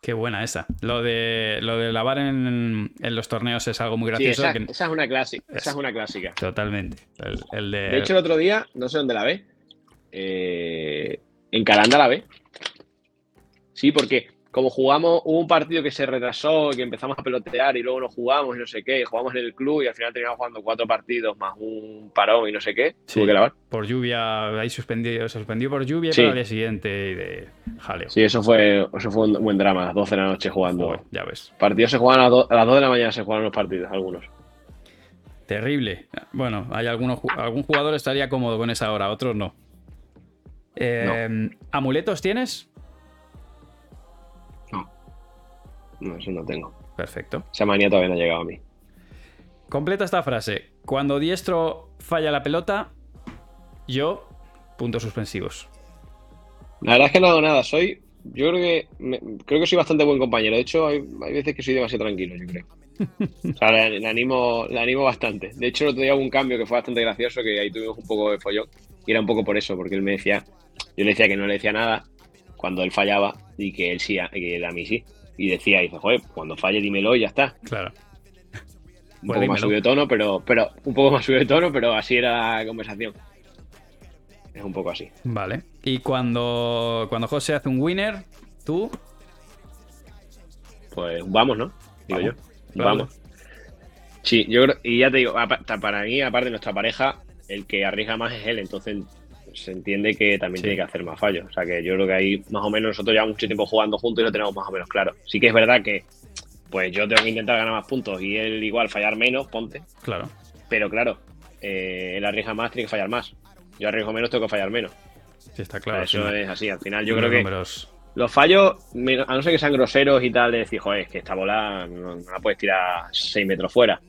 Qué buena esa. Lo de, lo de lavar en, los torneos es algo muy gracioso. esa, es una clásica. Esa es una clásica. Totalmente. El, de... de... hecho, el otro día, no sé dónde la ve. Eh, en Calanda la ve. Sí, porque como jugamos, hubo un partido que se retrasó, que empezamos a pelotear y luego no jugamos y no sé qué, y jugamos en el club y al final terminamos jugando cuatro partidos más un parón y no sé qué. Sí, que lavar. Por lluvia, ahí suspendido, suspendió por lluvia, pero al día siguiente y de jaleo. Sí, eso fue, eso fue un buen drama, las 12 de la noche jugando. ya ves. Partidos se juegan a, las 2 de la mañana, se juegan los partidos, algunos. Terrible. Bueno, hay algunos, algún jugador estaría cómodo con esa hora, otros no. Eh, ¿Amuletos tienes? No, eso no tengo. Perfecto. Esa manía todavía no ha llegado a mí. Completa esta frase. Cuando diestro falla la pelota, yo, puntos suspensivos. La verdad es que no hago nada. Soy. Yo creo que. creo que soy bastante buen compañero. De hecho, hay, veces que soy demasiado tranquilo, yo creo. o sea, le, animo, le animo bastante. De hecho, el otro día hubo un cambio que fue bastante gracioso, que ahí tuvimos un poco de follón. Y era un poco por eso, porque él me decía. Yo le decía que no le decía nada cuando él fallaba y que él sí, que él a mí sí y decía, dice, joder, cuando falle dímelo y ya está. Claro. Un poco más subido de tono, pero, pero un poco más subido de tono, pero así era la conversación. Es un poco así. Vale. Y cuando, cuando José hace un winner, ¿tú? Pues vamos, ¿no? Digo yo. Vamos. Sí, yo creo, y ya te digo, para mí, aparte de nuestra pareja, el que arriesga más es él, entonces se entiende que también tiene que hacer más fallos. O sea que yo creo que ahí más o menos nosotros llevamos mucho tiempo jugando juntos y lo tenemos más o menos claro. Sí que es verdad que pues yo tengo que intentar ganar más puntos y él igual fallar menos, ponte. Claro. Pero claro, eh, él arriesga más, tiene que fallar más. Yo arriesgo menos, tengo que fallar menos. Sí, está claro. Eso es así. Al final yo creo que los fallos, a no ser que sean groseros y tal, de decir, joder, es que esta bola no, la puedes tirar 6 metros fuera.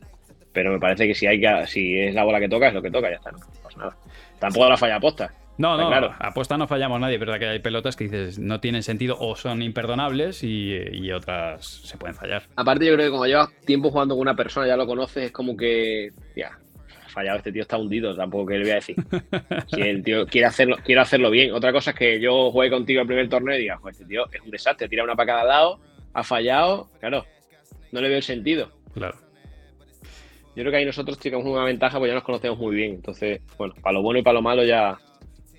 Pero me parece que si hay que, si es la bola que toca, es lo que toca, ya está, no pasa nada. Tampoco la falla aposta. No, no, claro. apuesta no fallamos nadie, pero que hay pelotas que dices no tienen sentido o son imperdonables y, otras se pueden fallar. Aparte, yo creo que como llevas tiempo jugando con una persona, ya lo conoces, es como que, ya, fallado, este tío está hundido, tampoco que le voy a decir. Si el tío quiere hacerlo, quiere hacerlo bien. Otra cosa es que yo juegue contigo el primer torneo y diga, pues este tío es un desastre, tira una para cada lado, ha fallado, claro, no le veo el sentido. Claro. Yo creo que ahí nosotros tenemos una ventaja, pues ya nos conocemos muy bien. Entonces, bueno, para lo bueno y para lo malo ya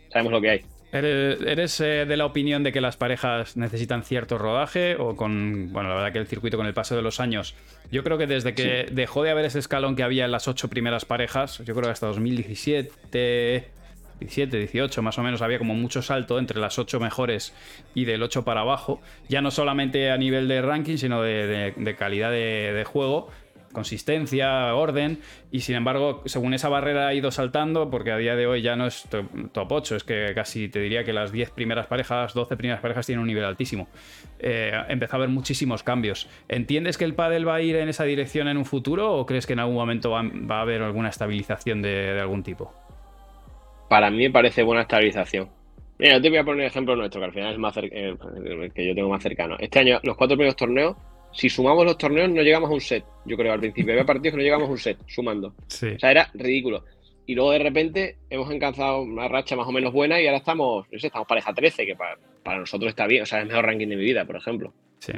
sabemos lo que hay. ¿Eres, eh, de la opinión de que las parejas necesitan cierto rodaje o con, bueno, la verdad que el circuito con el paso de los años, yo creo que desde que dejó de haber ese escalón que había en las ocho primeras parejas, yo creo que hasta 2017, 17, 18 más o menos, había como mucho salto entre las ocho mejores y del 8 para abajo, ya no solamente a nivel de ranking, sino de, calidad de juego, consistencia, orden, y sin embargo, según esa barrera ha ido saltando, porque a día de hoy ya no es top 8, es que casi te diría que las 10 primeras parejas, 12 primeras parejas tienen un nivel altísimo. Eh, empezó a haber muchísimos cambios. ¿Entiendes que el pádel va a ir en esa dirección en un futuro o crees que en algún momento va, a haber alguna estabilización de, algún tipo? Para mí parece buena estabilización. Mira, te voy a poner el ejemplo nuestro, que al final es más eh, que yo tengo más cercano. Este año, los cuatro primeros torneos si sumamos los torneos, no llegamos a un set. Yo creo al principio había partidos que no llegamos a un set, sumando. O sea, era ridículo. Y luego de repente hemos alcanzado una racha más o menos buena y ahora estamos, no sé, estamos pareja 13, que para, nosotros está bien. O sea, es el mejor ranking de mi vida, por ejemplo. Sí.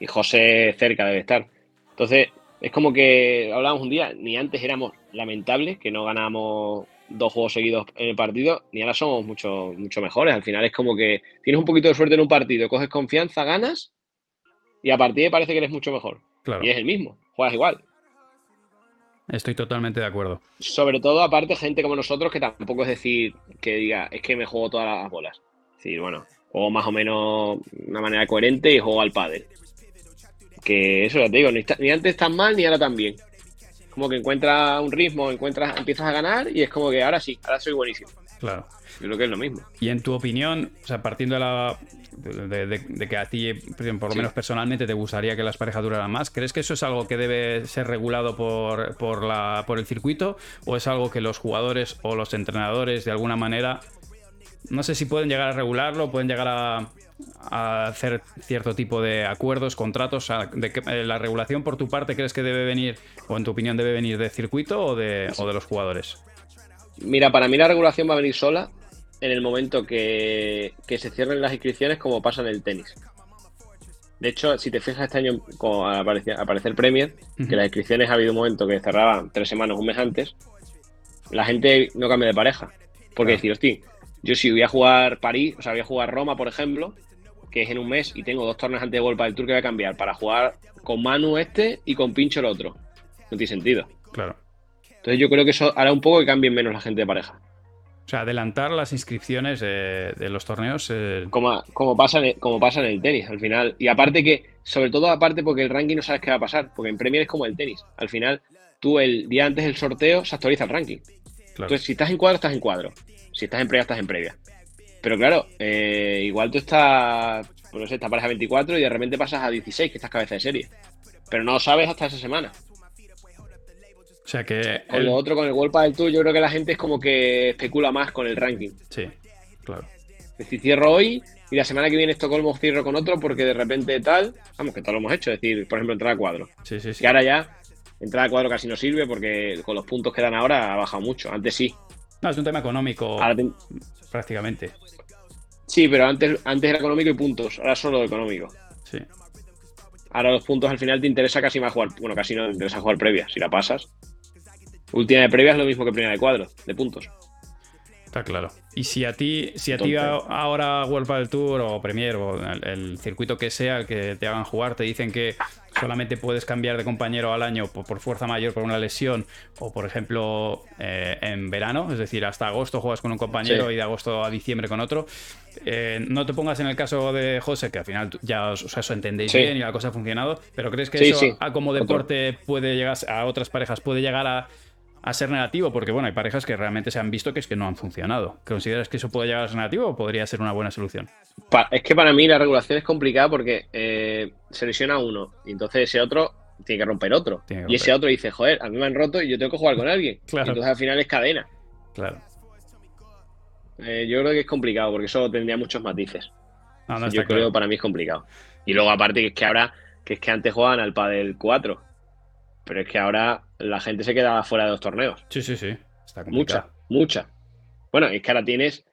Y José cerca debe estar. Entonces, es como que hablábamos un día, ni antes éramos lamentables, que no ganábamos dos juegos seguidos en el partido, ni ahora somos mucho, mucho mejores. Al final es como que tienes un poquito de suerte en un partido, coges confianza, ganas y a partir de parece que eres mucho mejor. Y es el mismo, juegas igual. Estoy totalmente de acuerdo. Sobre todo, aparte, gente como nosotros que tampoco es decir que diga, es que me juego todas las bolas. Es decir, bueno, juego más o menos de una manera coherente y juego al pádel. Que eso ya te digo, ni, ni antes tan mal ni ahora tan bien. Como que encuentras un ritmo, encuentras, empiezas a ganar y es como que ahora sí, ahora soy buenísimo. Claro. Yo creo que es lo mismo. Y en tu opinión, o sea, partiendo de la de, que a ti, por lo menos personalmente, te gustaría que las parejas duraran más, ¿crees que eso es algo que debe ser regulado por, por, la, por el circuito? ¿O es algo que los jugadores o los entrenadores de alguna manera, no sé si pueden llegar a regularlo, pueden llegar a, hacer cierto tipo de acuerdos, contratos? de que, eh, ¿La regulación por tu parte crees que debe venir, o en tu opinión debe venir de circuito o de, o de los jugadores? Mira, para mí la regulación va a venir sola en el momento que, se cierren las inscripciones como pasa en el tenis. De hecho, si te fijas este año, como aparece, el Premier, que las inscripciones ha habido un momento que cerraban tres semanas, un mes antes, la gente no cambia de pareja. Porque decir, hostia, yo si voy a jugar París, o sea, voy a jugar Roma, por ejemplo, que es en un mes, y tengo dos torneos antes de World del Tour que voy a cambiar para jugar con Manu este y con Pincho el otro. No tiene sentido. Claro. Entonces yo creo que eso hará un poco que cambien menos la gente de pareja. O sea, adelantar las inscripciones de, los torneos. Eh, como, como, pasa en el, como pasa en el tenis, al final. Y aparte que, sobre todo aparte porque el ranking no sabes qué va a pasar, porque en Premier es como el tenis. Al final, tú el día antes del sorteo se actualiza el ranking. Entonces, si estás en cuadro, estás en cuadro. Si estás en previa, estás en previa. Pero claro, eh, igual tú estás, pues no sé, estás pareja 24 y de repente pasas a 16, que estás cabeza de serie. Pero no lo sabes hasta esa semana. O sea que. Con lo otro, con el World del Tour, yo creo que la gente es como que especula más con el ranking. Sí, claro. Es decir, cierro hoy y la semana que viene Estocolmo cierro con otro porque de repente tal. Vamos, que todo lo hemos hecho. Es decir, por ejemplo, entrar a cuadro. Sí, sí, sí. Que ahora ya entrar a cuadro casi no sirve porque con los puntos que dan ahora ha bajado mucho. Antes sí. No, es un tema económico. Prácticamente. Sí, pero antes, antes era económico y puntos. Ahora solo económico. Sí. Ahora los puntos al final te interesa casi más jugar. Bueno, casi no te interesa jugar previa. Si la pasas. Última de previa es lo mismo que primera de cuadro, de puntos. Está claro. Y si a ti, si a ti ahora World del Tour o Premier o el, circuito que sea el que te hagan jugar, te dicen que solamente puedes cambiar de compañero al año por, fuerza mayor por una lesión o por ejemplo eh, en verano, es decir, hasta agosto juegas con un compañero y de agosto a diciembre con otro. Eh, no te pongas en el caso de José, que al final ya os, o eso entendéis bien y la cosa ha funcionado, pero ¿crees que eso como deporte puede llegar a otras parejas, puede llegar a a ser negativo, porque bueno, hay parejas que realmente se han visto que es que no han funcionado. ¿Consideras que eso puede llegar a ser negativo o podría ser una buena solución? Es que para mí la regulación es complicada porque eh, se lesiona uno y entonces ese otro tiene que romper otro. Y ese otro dice, joder, a mí me han roto y yo tengo que jugar con alguien. Claro. entonces al final es cadena. Claro. Eh, yo creo que es complicado porque eso tendría muchos matices. yo creo que para mí es complicado. Y luego aparte que es que ahora, que es que antes jugaban al Padel 4 pero es que ahora la gente se queda fuera de los torneos. Sí, sí, sí. mucha, mucha. Bueno, es que ahora tienes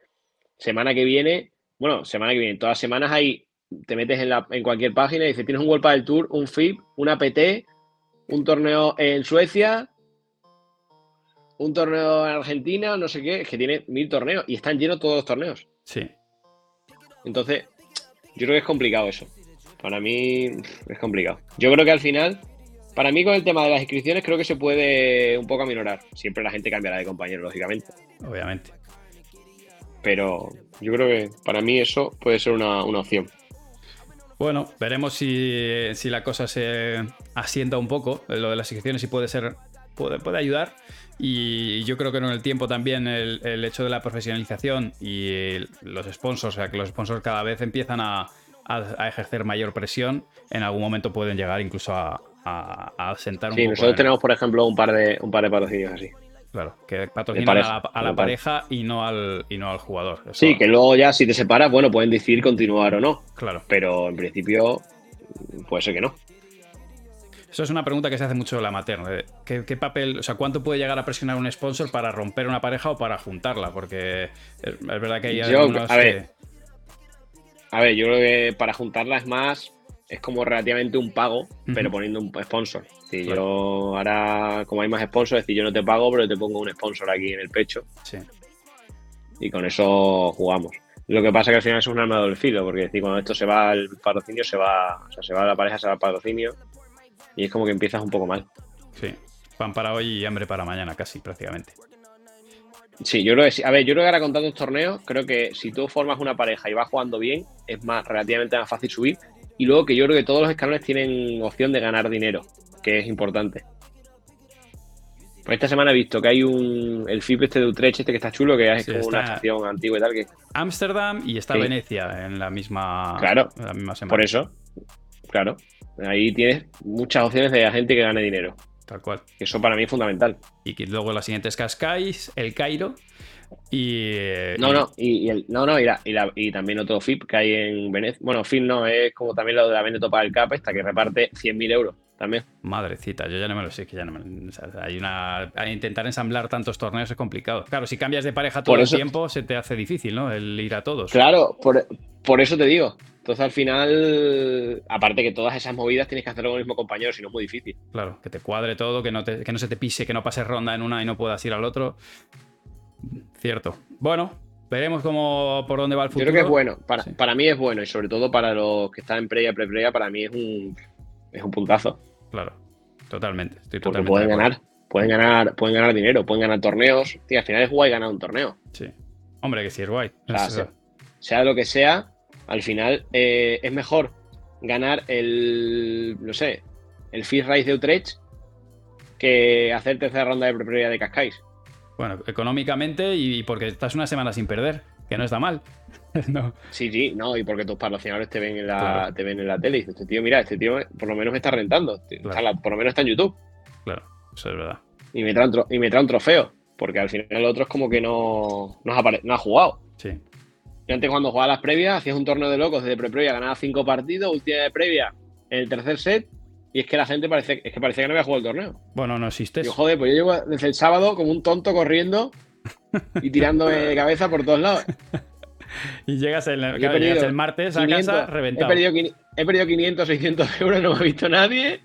semana que viene, bueno, semana que viene, todas las semanas hay, te metes en, la, en cualquier página y dices, tienes un World del Tour, un FIP, una PT, un torneo en Suecia, un torneo en Argentina, no sé qué, es que tiene mil torneos y están llenos todos los torneos. Sí. Entonces, yo creo que es complicado eso. Para mí es complicado. Yo creo que al final para mí con el tema de las inscripciones creo que se puede un poco aminorar. Siempre la gente cambiará de compañero, lógicamente. Obviamente. Pero yo creo que para mí eso puede ser una, opción. Bueno, veremos si, la cosa se asienta un poco, lo de las inscripciones, y puede ser, puede, puede ayudar. Y yo creo que en el tiempo también el, hecho de la profesionalización y los sponsors, o sea, que los sponsors cada vez empiezan a, a, ejercer mayor presión, en algún momento pueden llegar incluso a, a, sentar un sí, nosotros tenemos, por ejemplo, un par de, un par de patrocinios así. Claro, que patrocinan a la, pareja y no al, y no al jugador. Sí, que luego ya si te separas, bueno, pueden decidir continuar o no. Claro. Pero en principio puede ser que no. Eso es una pregunta que se hace mucho la amateur. ¿Qué, papel, o sea, cuánto puede llegar a presionar un sponsor para romper una pareja o para juntarla? Porque es, verdad que hay algunos a ver, A ver, yo creo que para juntarla es más es como relativamente un pago, pero poniendo un sponsor. Si yo ahora, como hay más sponsors, es decir, yo no te pago, pero te pongo un sponsor aquí en el pecho. Sí. Y con eso jugamos. Lo que pasa es que al final es un arma de doble filo, porque decir, cuando esto se va al patrocinio, se va, o sea, se va a la pareja, se va al patrocinio, y es como que empiezas un poco mal. Sí, pan para hoy y hambre para mañana, casi prácticamente. Sí, yo creo que sí. A ver, yo creo que ahora con tantos torneos, creo que si tú formas una pareja y vas jugando bien, es más relativamente más fácil subir. Y luego que yo creo que todos los escalones tienen opción de ganar dinero, que es importante. Pues esta semana he visto que hay un. El FIP este de Utrecht, este que está chulo, que es como una estación antigua y tal. que Ámsterdam y está Venecia en la misma. Claro. la misma semana. Por eso. Claro. Ahí tienes muchas opciones de gente que gane dinero. Tal cual. Eso para mí es fundamental. Y que luego las siguientes Cascais, el Cairo. Y. No, no, y, el, no, no, y, y, también otro FIP que hay en Venecia. Bueno, FIP no, es como también lo de la Veneto para el CAP, esta que reparte 100.000 euros también. Madrecita, yo ya no me lo sé, que ya no me, hay una intentar ensamblar tantos torneos es complicado. Claro, si cambias de pareja todo el tiempo se te hace difícil, ¿no? El ir a todos. Claro, por, por eso te digo. Entonces al final, aparte que todas esas movidas tienes que hacerlo con el mismo compañero, si no es muy difícil. Claro, que te cuadre todo, que no, que no se te pise, que no pases ronda en una y no puedas ir al otro. Cierto. Bueno, veremos cómo por dónde va el futuro. Yo creo que es bueno. Para, para mí es bueno y sobre todo para los que están en previa, pre-previa, para mí es un, es un puntazo. Claro, totalmente. Estoy Porque pueden ganar, pueden ganar, pueden ganar dinero, pueden ganar torneos. Tío, al final es guay ganar un torneo. Sí. Hombre, que sí es guay. sea, lo que sea, al final eh, es mejor ganar el, no sé, el Fist Race de Utrecht que hacer tercera ronda de prioridad de Cascais. Bueno, económicamente y porque estás una semana sin perder, que no está mal. no. Sí, sí, no, y porque tus patrocinadores te ven en la, te ven en la tele y dices, este tío, mira, este tío por lo menos me está rentando. por lo menos está en YouTube. Claro, eso es verdad. Y me trae un, y me trae un trofeo, porque al final el otro es como que no, no, ha, no ha jugado. Sí. Yo antes cuando jugaba las previas, hacías un torneo de locos desde pre-previa, ganaba cinco partidos, última de previa en el tercer set, y es que la gente parece, es que parecía que no había jugado el torneo. Bueno, no existe. Yo, joder, pues yo llevo desde el sábado como un tonto corriendo y tirándome de cabeza por todos lados. y llegas el, el martes a casa reventado. He perdido, he perdido 500, 600 euros, no me ha visto nadie.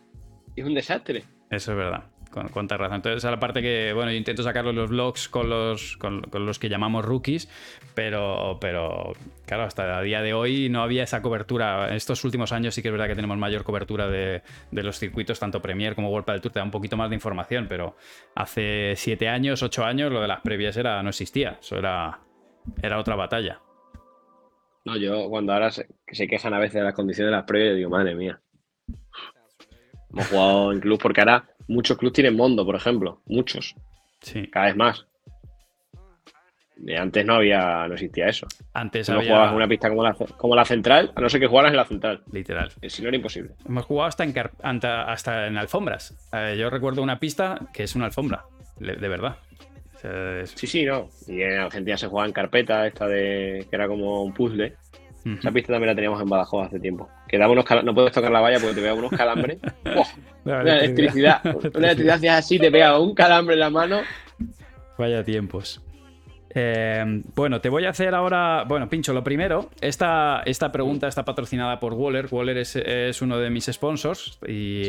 Y es un desastre. Eso es verdad con cuánta razón. Entonces, a la parte que, bueno, yo intento sacarlo los vlogs con los, con, los que llamamos rookies, pero, pero, claro, hasta el día de hoy no había esa cobertura. En estos últimos años sí que es verdad que tenemos mayor cobertura de, los circuitos, tanto Premier como World del Tour, te da un poquito más de información, pero hace siete años, ocho años, lo de las previas era, no existía. Eso era, era otra batalla. No, yo cuando ahora se, se quejan a veces de las condiciones de las previas, digo, madre mía. Hemos jugado en club porque ahora Muchos clubes tienen Mondo, por ejemplo. Muchos. Sí. Cada vez más. antes no había, no existía eso. Antes no había... jugabas una pista como la, como la central, a no ser que jugaras en la central. Literal. Eh, si no era imposible. Hemos jugado hasta en, hasta en alfombras. Eh, yo recuerdo una pista que es una alfombra, de verdad. Sí, sí, no. Y en Argentina se jugaba en carpeta, esta de que era como un puzzle. Esa pista también la teníamos en Badajoz hace tiempo. Que daba unos no puedes tocar la valla porque te pega unos calambres. Una electricidad. Una electricidad así, te pega un calambre en la mano. Vaya tiempos. Eh, bueno, te voy a hacer ahora. Bueno, Pincho, lo primero, esta, esta pregunta está patrocinada por Waller. Waller es, uno de mis sponsors y,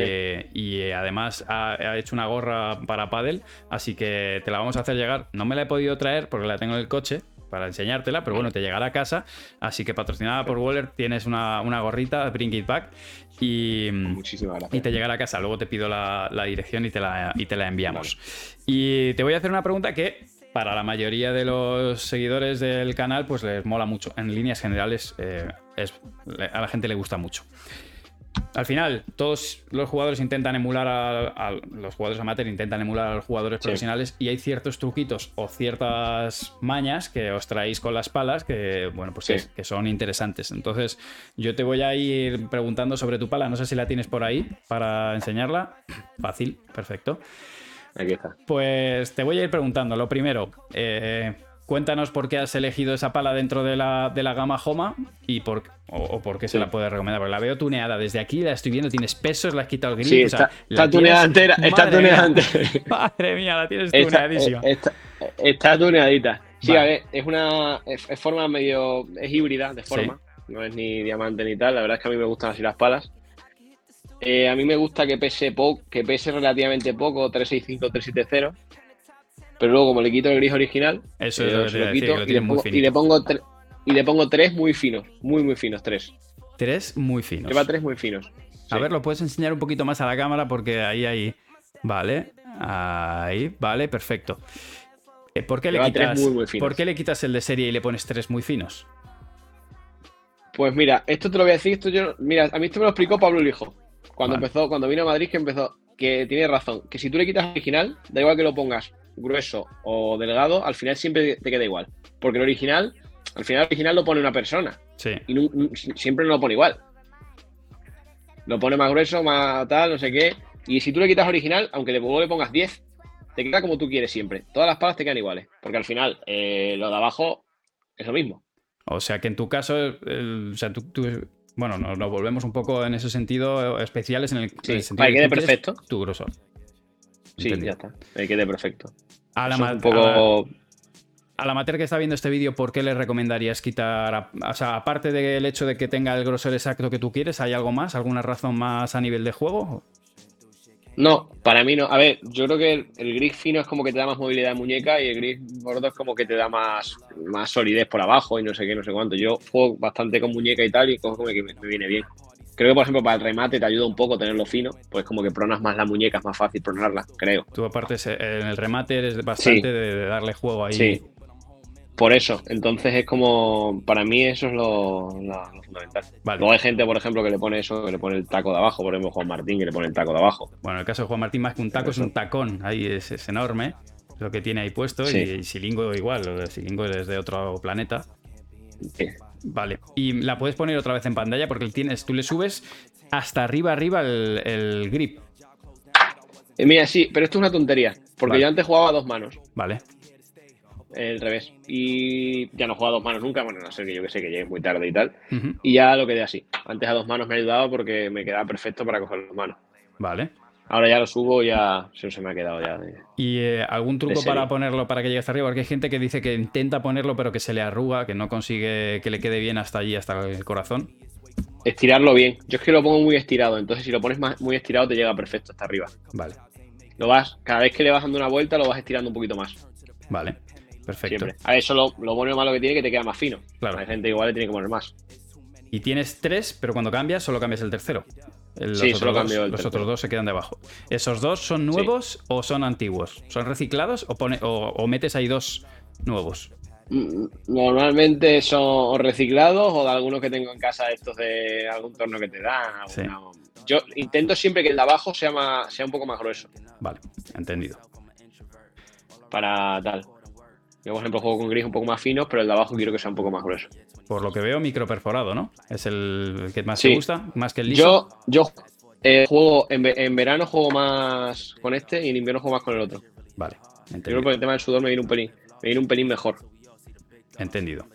y además ha, hecho una gorra para Paddle, así que te la vamos a hacer llegar. No me la he podido traer porque la tengo en el coche, para enseñártela, pero bueno, te llegará a casa. Así que patrocinada por Waller, tienes una, gorrita, Bring It Back, y, y te llegará a casa. Luego te pido la, dirección y te la, y te la enviamos. Y te voy a hacer una pregunta que para la mayoría de los seguidores del canal, pues les mola mucho. En líneas generales, eh, es, a la gente le gusta mucho. Al final, todos los jugadores intentan emular a, los jugadores amateur intentan emular a los jugadores profesionales y hay ciertos truquitos o ciertas mañas que os traéis con las palas que, bueno, pues que, son interesantes. Entonces, yo te voy a ir preguntando sobre tu pala. No sé si la tienes por ahí para enseñarla. Fácil, perfecto. Aquí está. Pues te voy a ir preguntando. Lo primero, eh, Cuéntanos por qué has elegido esa pala dentro de la, de la gama Homa y por, o, por qué se la puedes recomendar. Porque la veo tuneada desde aquí, la estoy viendo, tienes pesos, la has quitado el grip. Sí, está, tuneada entera. Está tuneada entera. Madre mía, la tienes tuneadísima. Está, tuneadita. Sí, a ver, es una es, forma medio. Es híbrida de forma. No es ni diamante ni tal. La verdad es que a mí me gustan así las palas. Eh, a mí me gusta que pese, poco, que pese relativamente poco, 365, 370 pero luego como le quito el gris original, Eso eh, es lo, quito y, le pongo, y, le pongo y le pongo tres muy finos, muy muy finos, tres. Tres muy finos. Lleva tres muy finos. A ver, lo puedes enseñar un poquito más a la cámara porque ahí, ahí. Vale, ahí, vale, perfecto. Eh, ¿Por qué, le quitas, ¿Por qué le quitas el de serie y le pones tres muy finos? Pues mira, esto te lo voy a decir, esto yo, mira, a mí esto me lo explicó Pablo Lijo. Cuando empezó, cuando vino a Madrid, que empezó, que tiene razón, que si tú le quitas original, da igual que lo pongas grueso o delgado, al final siempre te queda igual. Porque el original, al final el original lo pone una persona. Sí. Y siempre no lo pone igual. Lo pone más grueso, más tal, no sé qué. Y si tú le quitas original, aunque luego le pongas 10, te queda como tú quieres siempre. Todas las palas te quedan iguales. Porque al final, eh, lo de abajo es lo mismo. O sea que en tu caso, o sea, tú, bueno, nos, volvemos un poco en ese sentido especiales en el, sentido para que quede perfecto. Tu grosor. Sí, ya está. Que quede perfecto. A la, un poco... a, la, amateur que está viendo este vídeo, ¿por qué le recomendarías quitar? O sea, aparte del hecho de que tenga el grosor exacto que tú quieres, ¿hay algo más? ¿Alguna razón más a nivel de juego? No, para mí no. A ver, yo creo que el, gris fino es como que te da más movilidad de muñeca y el gris gordo es como que te da más, más solidez por abajo y no sé qué, no sé cuánto. Yo juego bastante con muñeca y tal y como que me, viene bien. Creo que, por ejemplo, para el remate te ayuda un poco tenerlo fino, pues como que pronas más la muñeca, es más fácil pronarla, creo. Tú, aparte, en el remate eres bastante de, darle juego ahí. Sí. Por eso, entonces es como, para mí eso es lo, fundamental. Luego hay gente, por ejemplo, que le pone eso, que le pone el taco de abajo, por ejemplo Juan Martín, que le pone el taco de abajo. Bueno, en el caso de Juan Martín, más que un taco, es un tacón, ahí es, enorme lo que tiene ahí puesto, y, Silingo igual, Silingo es de otro planeta. Sí. Vale, y la puedes poner otra vez en pantalla porque tienes, tú le subes hasta arriba, arriba el, grip. Eh, mira, sí, pero esto es una tontería, porque yo antes jugaba a dos manos. Vale el revés. Y ya no juego a dos manos nunca, bueno, no sé que yo que sé que llegue muy tarde y tal. Y ya lo quedé así. Antes a dos manos me ha ayudado porque me quedaba perfecto para coger las manos. Vale. Ahora ya lo subo, ya se me ha quedado ya. ¿Y eh, algún truco para ponerlo para que llegue hasta arriba? Porque hay gente que dice que intenta ponerlo pero que se le arruga, que no consigue que le quede bien hasta allí, hasta el corazón. Estirarlo bien. Yo es que lo pongo muy estirado, entonces si lo pones muy estirado te llega perfecto hasta arriba. Vale. Lo vas, cada vez que le vas dando una vuelta lo vas estirando un poquito más. Vale. Perfecto. A eso lo, lo, bueno y malo que tiene que te queda más fino. Claro. Hay gente igual le tiene que poner más. Y tienes tres, pero cuando cambias solo cambias el tercero. Los sí, solo cambio el Los otros dos se quedan debajo. ¿Esos dos son nuevos o son antiguos? ¿Son reciclados o, pone, o, metes ahí dos nuevos? Mm, normalmente son reciclados o de algunos que tengo en casa, estos de algún torno que te dan. Yo intento siempre que el de abajo sea, más, sea un poco más grueso. Vale, entendido. Para tal. Yo, por ejemplo, juego con gris un poco más finos, pero el de abajo quiero que sea un poco más grueso. Por lo que veo, micro perforado, ¿no? ¿Es el que más te gusta? ¿Más que el liso? Yo, yo eh, juego, en, verano juego más con este y en invierno juego más con el otro. Vale, entendido. Yo creo que el tema del sudor me viene un pelín, me viene un pelín mejor. Entendido.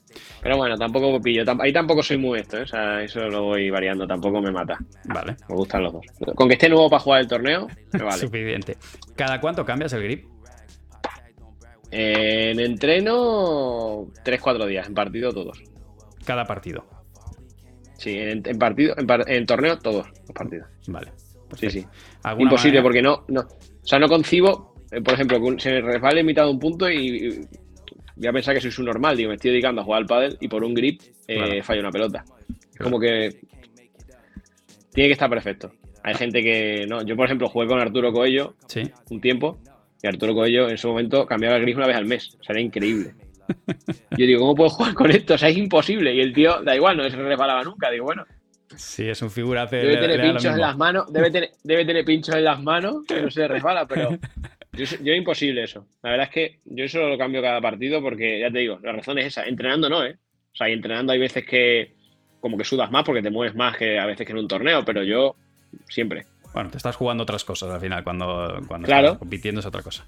Pero bueno, tampoco pillo. Ahí tampoco soy muy esto, ¿eh? O sea, eso lo voy variando, tampoco me mata. Vale. Me gustan los dos. Con que esté nuevo para jugar el torneo, me vale. Suficiente. ¿Cada cuánto cambias el grip? En entreno, 3-4 días. En partido, todos. Cada partido. Sí, en, partido, en, torneo, todos los partidos. Vale. Sí, sí. Imposible, porque no, no. O sea, no concibo, eh, por ejemplo, se me resbale en mitad de un punto y, voy a pensar que soy su normal. Digo, me estoy dedicando a jugar al pádel y por un grip eh, falla una pelota. Es como que tiene que estar perfecto. Hay gente que no. Yo, por ejemplo, jugué con Arturo Coello ¿Sí? un tiempo y Arturo Coello en su momento cambiaba el gris una vez al mes. O sea, era increíble. Yo digo, ¿cómo puedo jugar con esto? O sea, es imposible. Y el tío, da igual, no se resbalaba nunca. Digo, bueno. Sí, es un figura Debe tener pinchos en las manos, debe tener, debe tener pinchos en las manos, que no se resbala, pero yo, yo imposible eso. La verdad es que yo eso lo cambio cada partido porque, ya te digo, la razón es esa. Entrenando no, ¿eh? O sea, entrenando hay veces que como que sudas más porque te mueves más que a veces que en un torneo, pero yo siempre. Bueno, te estás jugando otras cosas al final, cuando, cuando estás compitiendo es otra cosa.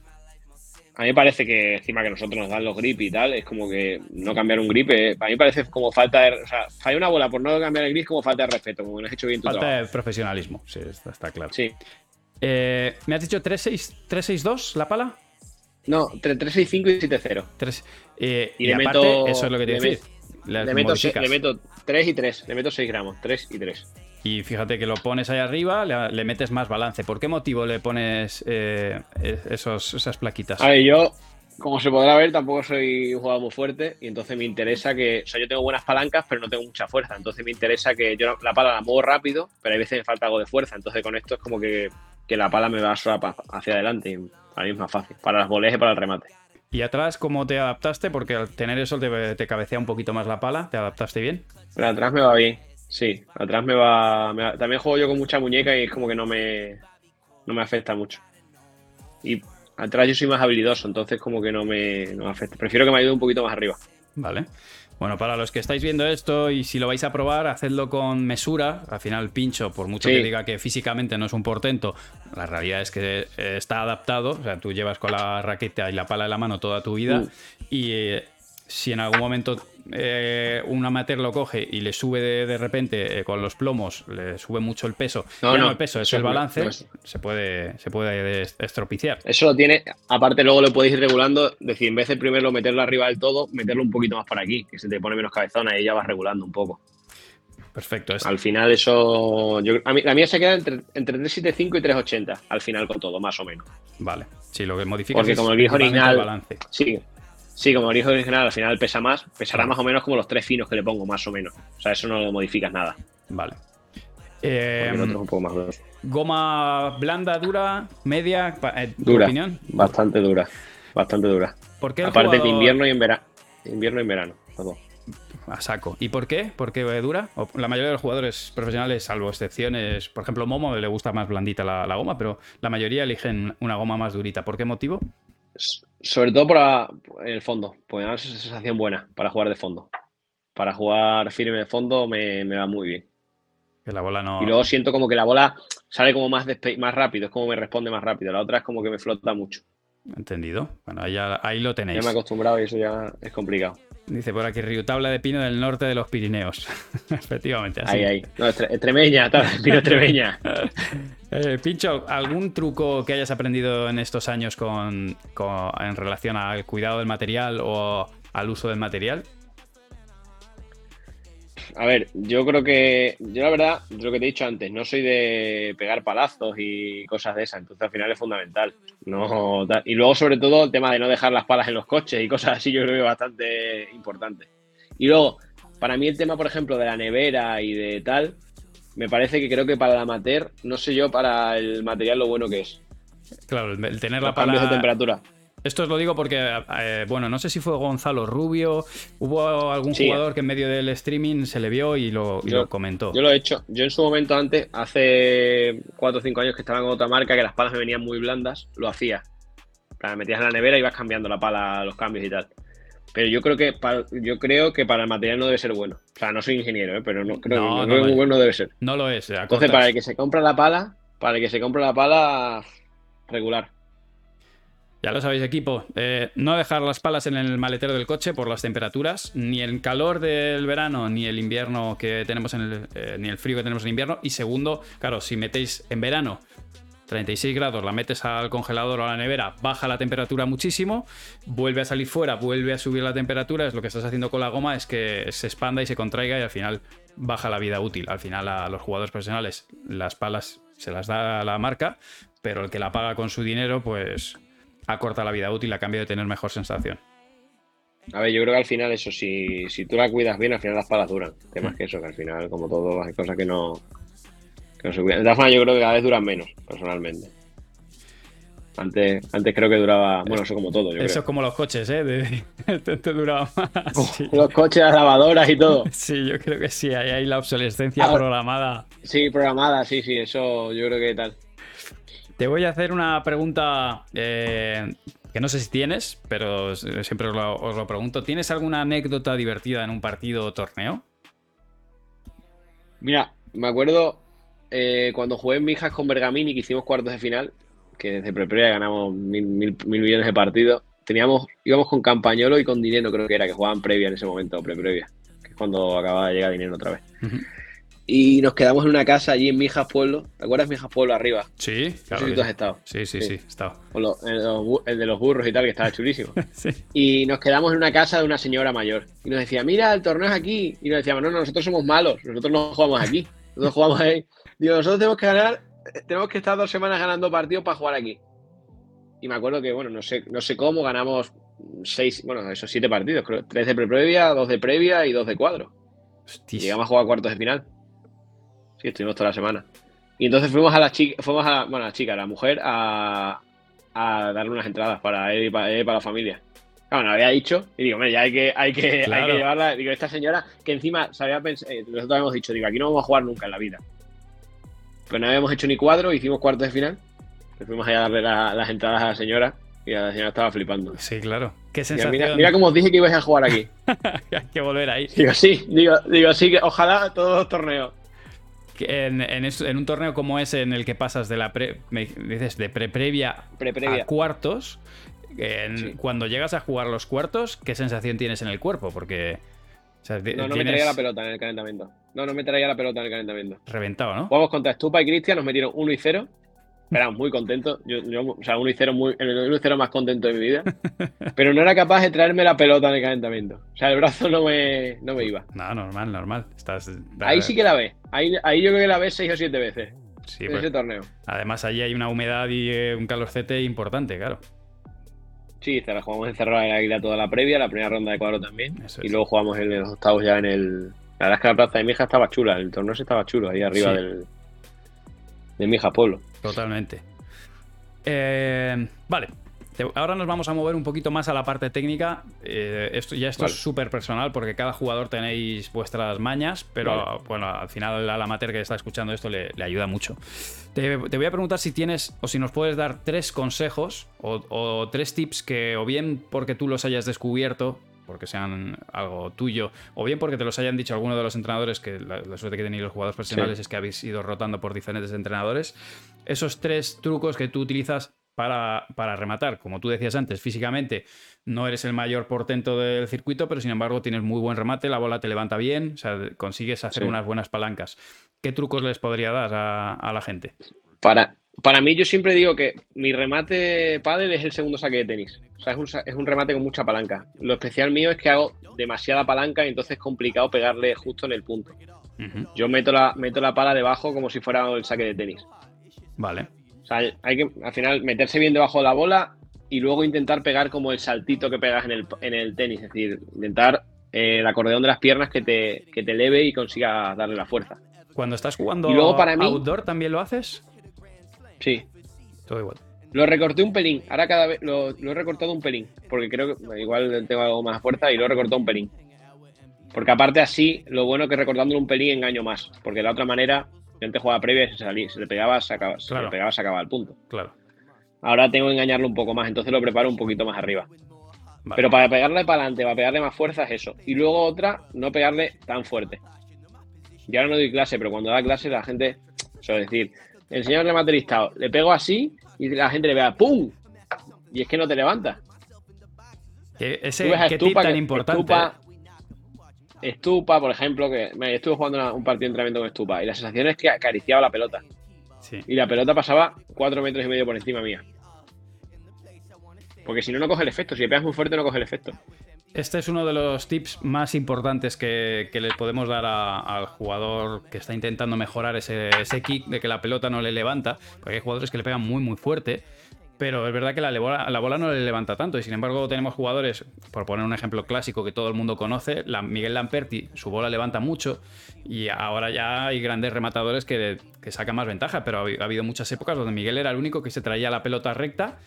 A mí me parece que encima que nosotros nos dan los grip y tal, es como que no cambiar un grip, eh, a mí me parece como falta de... O sea, falla una bola por no cambiar el grip como falta de respeto, como no has hecho bien tu falta de profesionalismo, sí, está, claro. Sí. Eh, ¿Me has dicho 3-6-2 la pala? No, 3-6-5 y 7-0. Eh, y, le meto, eso es lo que te decir. Le, le, meto, le meto 3 y 3, le meto 6 gramos, 3 y 3. Y fíjate que lo pones ahí arriba, le, metes más balance. ¿Por qué motivo le pones eh, esos, esas plaquitas? A ver, yo, como se podrá ver, tampoco soy un jugador muy fuerte y entonces me interesa que, o sea, yo tengo buenas palancas, pero no tengo mucha fuerza. Entonces me interesa que yo la pala la muevo rápido, pero hay veces me falta algo de fuerza. Entonces con esto es como que, la pala me va a hacia adelante y para mí es más fácil, para las boleas y para el remate. ¿Y atrás cómo te adaptaste? Porque al tener eso te, cabecea un poquito más la pala. ¿Te adaptaste bien? Pero atrás me va bien. Sí, atrás me va, También juego yo con mucha muñeca y es como que no me, no me afecta mucho. Y atrás yo soy más habilidoso, entonces como que no me, no me afecta. Prefiero que me ayude un poquito más arriba. Vale. Bueno, para los que estáis viendo esto y si lo vais a probar, hacedlo con mesura. Al final, pincho, por mucho que diga que físicamente no es un portento, la realidad es que eh, está adaptado. O sea, tú llevas con la raqueta y la pala de la mano toda tu vida. Mm. Y eh, si en algún momento eh, un amateur lo coge y le sube de, repente eh, con los plomos, le sube mucho el peso, no, no, el peso, es el balance, se puede, se puede estropiciar. Eso lo tiene, aparte luego lo podéis ir regulando, decir, en vez de primero meterlo arriba del todo, meterlo un poquito más para aquí, que se te pone menos cabezona y ya vas regulando un poco. Perfecto. Al final eso... a mí, la mía se queda entre, entre 375 y 380, al final con todo, más o menos. Vale. Sí, lo que modifica Porque como el viejo original... Balance. Sí, Sí, como el original al final pesa más, pesará más o menos como los tres finos que le pongo, más o menos. O sea, eso no lo modificas nada. Vale. Eh, el otro es un poco más duro. ¿Goma blanda, dura, media? Eh, dura. Opinión? Bastante dura. Bastante dura. ¿Por qué Aparte de invierno y en verano. Invierno y en verano. Todo. A saco. ¿Y por qué? ¿Por qué dura? La mayoría de los jugadores profesionales, salvo excepciones, por ejemplo, Momo le gusta más blandita la, la goma, pero la mayoría eligen una goma más durita. ¿Por qué motivo? Sobre todo para el fondo, pues es una sensación buena para jugar de fondo. Para jugar firme de fondo me, va muy bien. Que la bola no... Y luego siento como que la bola sale como más, más rápido, es como me responde más rápido. La otra es como que me flota mucho. Entendido. Bueno, ahí, ahí lo tenéis. Ya me he acostumbrado y eso ya es complicado. Dice por aquí Río Tabla de Pino del norte de los Pirineos. Efectivamente, así. Ahí, ahí. No, Extremeña, Pino Extremeña. Eh, Pincho, ¿algún truco que hayas aprendido en estos años con, en relación al cuidado del material o al uso del material? A ver, yo creo que, yo la verdad, lo que te he dicho antes, no soy de pegar palazos y cosas de esas, entonces al final es fundamental. No, y luego, sobre todo, el tema de no dejar las palas en los coches y cosas así, yo creo que es bastante importante. Y luego, para mí el tema, por ejemplo, de la nevera y de tal, me parece que creo que para el amateur, no sé yo para el material lo bueno que es. Claro, el tener la pala... de temperatura. Esto os lo digo porque, eh, bueno, no sé si fue Gonzalo Rubio, hubo algún jugador que en medio del streaming se le vio y, lo, comentó. Yo lo he hecho. Yo en su momento antes, hace 4 o 5 años que estaba en otra marca, que las palas me venían muy blandas, lo hacía. Me metías en la nevera y ibas cambiando la pala, los cambios y tal. Pero yo creo que para, yo creo que para el material no debe ser bueno. O sea, no soy ingeniero, ¿eh? pero no creo, no, que muy bueno debe ser. No lo es. Entonces, para el que se compra la pala, para el que se compra la pala regular. Ya lo sabéis, equipo. Eh, no dejar las palas en el maletero del coche por las temperaturas, ni el calor del verano, ni el invierno que tenemos en el, eh, ni el frío que tenemos en invierno. Y segundo, claro, si metéis en verano 36 grados, la metes al congelador o a la nevera, baja la temperatura muchísimo, vuelve a salir fuera, vuelve a subir la temperatura, es lo que estás haciendo con la goma, es que se expanda y se contraiga y al final baja la vida útil. Al final a los jugadores profesionales las palas se las da la marca, pero el que la paga con su dinero, pues acorta la vida útil a cambio de tener mejor sensación. A ver, yo creo que al final eso, si, si tú la cuidas bien, al final las palas duran. Temas mm. que eso, que al final, como todo, hay cosas que no, de todas formas, yo creo que cada vez duran menos, personalmente. Antes, antes creo que duraba, bueno, eso como todo. eso es como los coches, ¿eh? De, te, duraba más. Los coches, las lavadoras y todo. Sí, yo creo que sí, ahí hay la obsolescencia ah, programada. Sí, programada, sí, sí, eso yo creo que tal. Te voy a hacer una pregunta eh, que no sé si tienes, pero siempre os lo, os lo pregunto. ¿Tienes alguna anécdota divertida en un partido o torneo? Mira, me acuerdo eh, cuando jugué en Mijas con Bergamini, que hicimos cuartos de final, que desde Preprevia ganamos mil, millones de partidos, teníamos, íbamos con Campañolo y con Dinero, creo que era, que jugaban previa en ese momento, pre-previa, que es cuando acaba de llegar Dinero otra vez. Y nos quedamos en una casa allí en Mijas Pueblo. ¿Te acuerdas Mijas Pueblo arriba? Sí, claro. tú has estado. Sí, sí, sí, he estado. el, de los burros y tal, que estaba chulísimo. Y nos quedamos en una casa de una señora mayor. Y nos decía, mira, el torneo es aquí. Y nos decíamos, no, no, nosotros somos malos, nosotros no jugamos aquí. Nosotros jugamos ahí Digo, nosotros tenemos que ganar, tenemos que estar dos semanas ganando partidos para jugar aquí. Y me acuerdo que, bueno, no sé, no sé cómo ganamos seis, bueno, esos siete partidos, creo, tres de previa, dos de previa y dos de cuadro. Llegamos a jugar cuartos de final. Sí, estuvimos toda la semana. Y entonces fuimos a la chica, fuimos a, bueno, a la chica, a la mujer, a, a darle unas entradas para él y para, la familia. Claro, me había dicho, y digo, ya hay que, hay que, hay que llevarla. Digo, esta señora que encima sabía pensar, eh, nosotros habíamos dicho, digo, aquí no vamos a jugar nunca en la vida. Pues no habíamos hecho ni cuadro, hicimos cuartos de final. Fuimos allá a darle las entradas a la señora y la señora estaba flipando. Sí, claro. Qué sensación. Mira, mira cómo os dije que ibais a jugar aquí. hay que volver ahí. Digo, sí, digo, digo, sí, que ojalá todos los torneos. En, en, un torneo como ese en el que pasas de la pre, me dices de pre -previa a cuartos, cuando llegas a jugar los cuartos, ¿qué sensación tienes en el cuerpo? Porque. no, no me traía la pelota en el calentamiento. No, no me traía la pelota en el calentamiento. Reventado, ¿no? Jugamos contra Stupa y Cristian, nos metieron 1 y 0. Éramos muy contentos. Yo, o sea, 1 y 0, muy, el 1 y 0 más contento de mi vida. Pero no era capaz de traerme la pelota en el calentamiento. O sea, el brazo no me, no me iba. No, normal, normal. Estás, ahí sí que la ves. Ahí, ahí yo creo que la ves 6 o 7 veces. Sí, en pues, ese torneo. Además, allí hay una humedad y eh, un calorcete importante, claro. Sí, la jugamos encerrada en Águila toda la previa, la primera ronda de cuadro también. y luego jugamos en los octavos ya en el. La verdad es que la plaza de Mija estaba chula, el torneo estaba chulo, ahí arriba del. de Mija Polo. Totalmente. Eh, vale, Ahora nos vamos a mover un poquito más a la parte técnica. Eh, esto, ya esto es súper personal porque cada jugador tenéis vuestras mañas, pero bueno, al final al amateur que está escuchando esto le, ayuda mucho. Te, voy a preguntar si tienes o si nos puedes dar tres consejos o, tres tips que o bien porque tú los hayas descubierto porque sean algo tuyo, o bien porque te los hayan dicho algunos de los entrenadores, que la, suerte que tenéis los jugadores profesionales es que habéis ido rotando por diferentes entrenadores, esos tres trucos que tú utilizas para, rematar. Como tú decías antes, físicamente no eres el mayor portento del circuito, pero sin embargo tienes muy buen remate, la bola te levanta bien, o sea, consigues hacer unas buenas palancas. ¿Qué trucos les podría dar a, la gente? Para, para mí, yo siempre digo que mi remate pádel es el segundo saque de tenis. O sea, es un, remate con mucha palanca. Lo especial mío es que hago demasiada palanca y entonces es complicado pegarle justo en el punto. Yo meto la, meto la pala debajo como si fuera el saque de tenis. Vale. O sea, hay que al final meterse bien debajo de la bola y luego intentar pegar como el saltito que pegas en el, en el tenis. Es decir, intentar eh, el acordeón de las piernas que te, que te eleve y consiga darle la fuerza. Cuando estás jugando y luego para mí, outdoor, ¿también lo haces? Sí. Todo igual. Lo recorté un pelín. Ahora cada vez lo, he recortado un pelín. Porque creo que igual tengo algo más fuerza y lo he recortado un pelín. Porque aparte así, lo bueno que recortándolo un pelín engaño más. Porque de la otra manera antes jugaba previa y se, salía, se le pegaba, se acaba, se le pegaba, se acababa el punto. Claro. Ahora tengo que engañarlo un poco más, entonces lo preparo un poquito más arriba. Pero para pegarle para adelante, para pegarle más fuerza es eso. Y luego otra, no pegarle tan fuerte. Yo ahora no doy clase, pero cuando da clase la gente, suele decir, enseñarle materialistado, le pego así y la gente le vea ¡pum! Y es que no te levanta. Ese tip tan importante. Estupa, por ejemplo, que me estuve jugando un partido de entrenamiento con Estupa y la sensación es que acariciaba la pelota. Y la pelota pasaba cuatro metros y medio por encima mía. Porque si no, no coge el efecto. Si le pegas muy fuerte, no coge el efecto. Este es uno de los tips más importantes que, le podemos dar al jugador que está intentando mejorar ese, ese, kick de que la pelota no le levanta. Porque hay jugadores que le pegan muy, muy fuerte pero es verdad que la bola, la bola no le levanta tanto. Y sin embargo, tenemos jugadores, por poner un ejemplo clásico que todo el mundo conoce, Miguel Lamperti, su bola levanta mucho. Y ahora ya hay grandes rematadores que, sacan más ventaja. Pero ha, habido muchas épocas donde Miguel era el único que se traía la pelota recta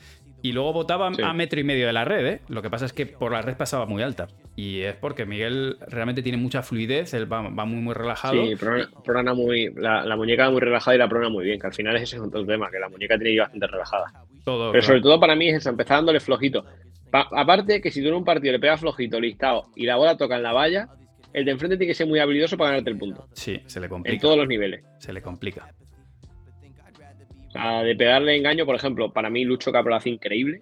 y luego botaba a metro y medio de la red. ¿eh? Lo que pasa es que por la red pasaba muy alta. Y es porque Miguel realmente tiene mucha fluidez, él va, muy, muy relajado. Sí, prona, muy, la, muñeca va muy relajada y la prona muy bien, que al final ese es otro tema, que la muñeca tiene que ir bastante relajada. Pero sobre todo para mí es eso, empezar dándole flojito. aparte que si tú en un partido le pegas flojito, listado, y la bola toca en la valla, el de enfrente tiene que ser muy habilidoso para ganarte el punto. Sí, se le complica. En todos los niveles. Se le complica. Sea, de pegarle engaño, por ejemplo, para mí Lucho Capro hace increíble.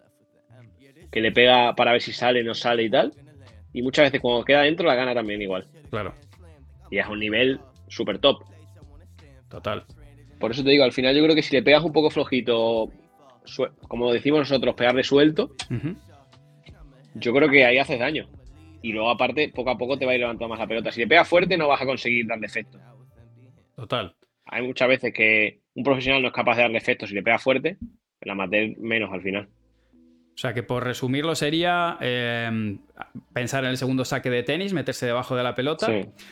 Que le pega para ver si sale, no sale y tal. Y muchas veces cuando queda dentro la gana también igual. Claro. Y es un nivel súper top. Total. Por eso te digo, al final yo creo que si le pegas un poco flojito, como decimos nosotros, pegarle suelto, yo creo que ahí haces daño. Y luego, aparte, poco a poco te va a ir levantando más la pelota. Si le pegas fuerte, no vas a conseguir darle efecto. Total. Hay muchas veces que un profesional no es capaz de darle efecto si le pega fuerte, la amateur menos al final. O sea que por resumirlo sería em, pensar en el segundo saque de tenis, meterse debajo de la pelota,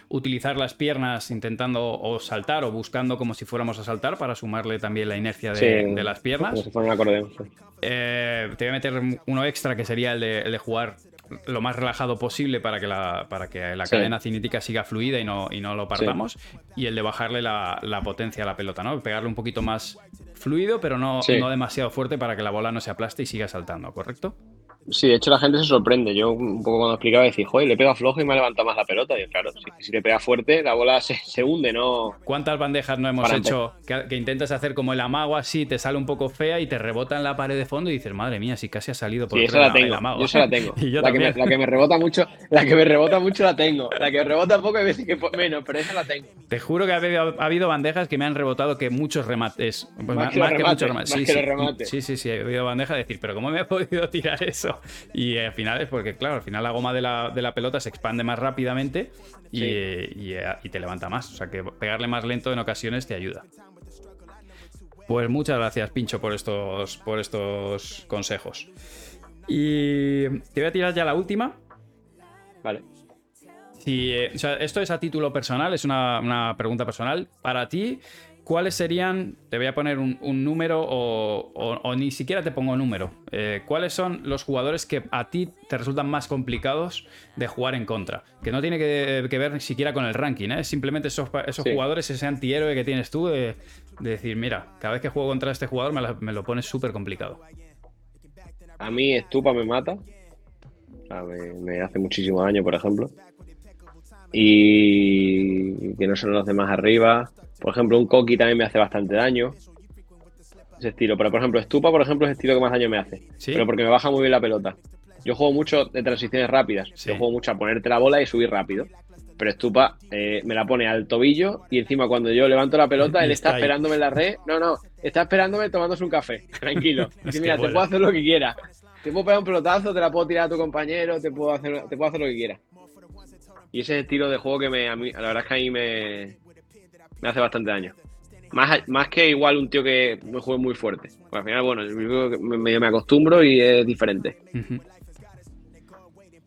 utilizar las piernas intentando o saltar o buscando como si fuéramos a saltar para sumarle también la inercia de, las piernas. Como si fuera un acordeón. Eh, te voy a meter uno extra que sería el de, jugar lo más relajado posible para que la, para que la cadena cinética siga fluida y no, y no lo partamos. Y el de bajarle la, potencia a la pelota, ¿no? Pegarle un poquito más fluido, pero no, no demasiado fuerte para que la bola no se aplaste y siga saltando, ¿correcto? Sí, de hecho la gente se sorprende. Yo un poco cuando explicaba decía, joder, le pega flojo y me ha levantado más la pelota. Y claro, si, le pega fuerte, la bola se, hunde, ¿no? ¿Cuántas bandejas no hemos hecho que, intentas hacer como el amago así, te sale un poco fea y te rebota en la pared de fondo y dices, madre mía, si casi ha salido por sí, esa la tengo. amago. Yo esa la tengo. la, que me, la, que me, rebota mucho, la que me rebota mucho la tengo. La que me rebota poco hay veces que menos, pero esa la tengo. Te juro que ha habido, bandejas que me han rebotado que muchos remates. Pues más, que, muchos remates. Sí, sí, sí, sí, sí, ha habido bandejas de decir, pero ¿cómo me ha podido tirar eso? Y al final es porque, claro, al final la goma de la, pelota se expande más rápidamente y, te levanta más. O sea que pegarle más lento en ocasiones te ayuda. Pues muchas gracias, Pincho, por estos, por estos consejos. Y te voy a tirar ya la última. Vale. Si, eh, esto es a título personal, es una, una pregunta personal. Para ti, ¿cuáles serían, te voy a poner un, número o, ni siquiera te pongo número, eh, cuáles son los jugadores que a ti te resultan más complicados de jugar en contra? Que no tiene que, ver ni siquiera con el ranking, ¿eh? simplemente esos, esos jugadores, ese antihéroe que tienes tú de, decir, mira, cada vez que juego contra este jugador me, lo pones súper complicado. A mí Stupa me mata, me, hace muchísimo daño, por ejemplo. Y que no son los demás arriba. Por ejemplo, un Koki también me hace bastante daño. Ese estilo. Pero, por ejemplo, Stupa, por ejemplo, es el estilo que más daño me hace. Pero porque me baja muy bien la pelota. Yo juego mucho de transiciones rápidas. Yo juego mucho a ponerte la bola y subir rápido. Pero Stupa eh, me la pone al tobillo y encima cuando yo levanto la pelota, él está, esperándome en la red. No, no, está esperándome tomándose un café. Tranquilo. Dice, mira, te puedo hacer lo que quieras. Te puedo pegar un pelotazo, te la puedo tirar a tu compañero, te puedo hacer, te puedo hacer lo que quieras. Y ese estilo de juego que me, a mí, la verdad es que a mí me, me hace bastante daño. Más, más que igual un tío que me juegue muy fuerte. Porque al final, bueno, me, me acostumbro y es diferente.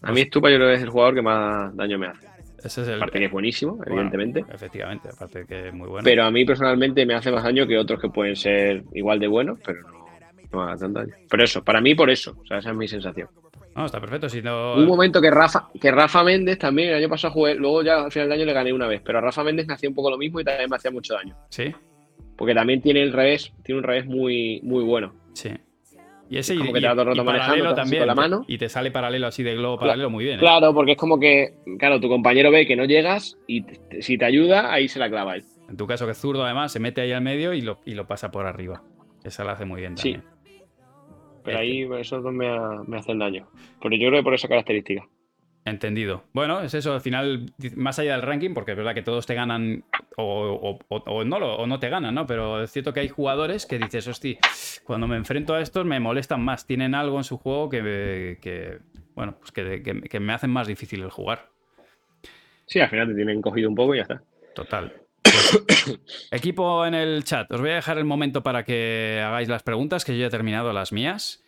A mí Stupa yo creo que es el jugador que más daño me hace. Ese es el... Aparte que es buenísimo, evidentemente. Efectivamente, aparte que es muy bueno. Pero a mí personalmente me hace más daño que otros que pueden ser igual de buenos, pero no, no me hace tanto daño. Pero eso, para mí por eso. O sea, esa es mi sensación. No, está perfecto. Si Un momento que Rafa, que Rafa Méndez también, el año pasado jugué, luego ya al final del año le gané una vez, pero a Rafa Méndez me hacía un poco lo mismo y también me hacía mucho daño. Sí. Porque también tiene el revés, tiene un revés muy, muy bueno. Sí. Y ese como que te paralelo también, con la mano. Y te sale paralelo así de globo paralelo muy bien. ¿eh? Claro, porque es como que, claro, tu compañero ve que no llegas y si te ayuda, ahí se la clava él. En tu caso, que es zurdo, además, se mete ahí al medio y lo, y lo pasa por arriba. Esa la hace muy bien también. Sí. Pero ahí esos dos me, hacen daño. Pero yo creo que por esa característica. Entendido. Bueno, es eso, al final, más allá del ranking, porque es verdad que todos te ganan o, no, o no te ganan, ¿no? Pero es cierto que hay jugadores que dices, hostia, cuando me enfrento a estos me molestan más, tienen algo en su juego que, bueno, pues que, me hacen más difícil el jugar. Sí, al final te tienen cogido un poco y ya está. Total. equipo en el chat, os voy a dejar el momento para que hagáis las preguntas, que yo ya he terminado las mías.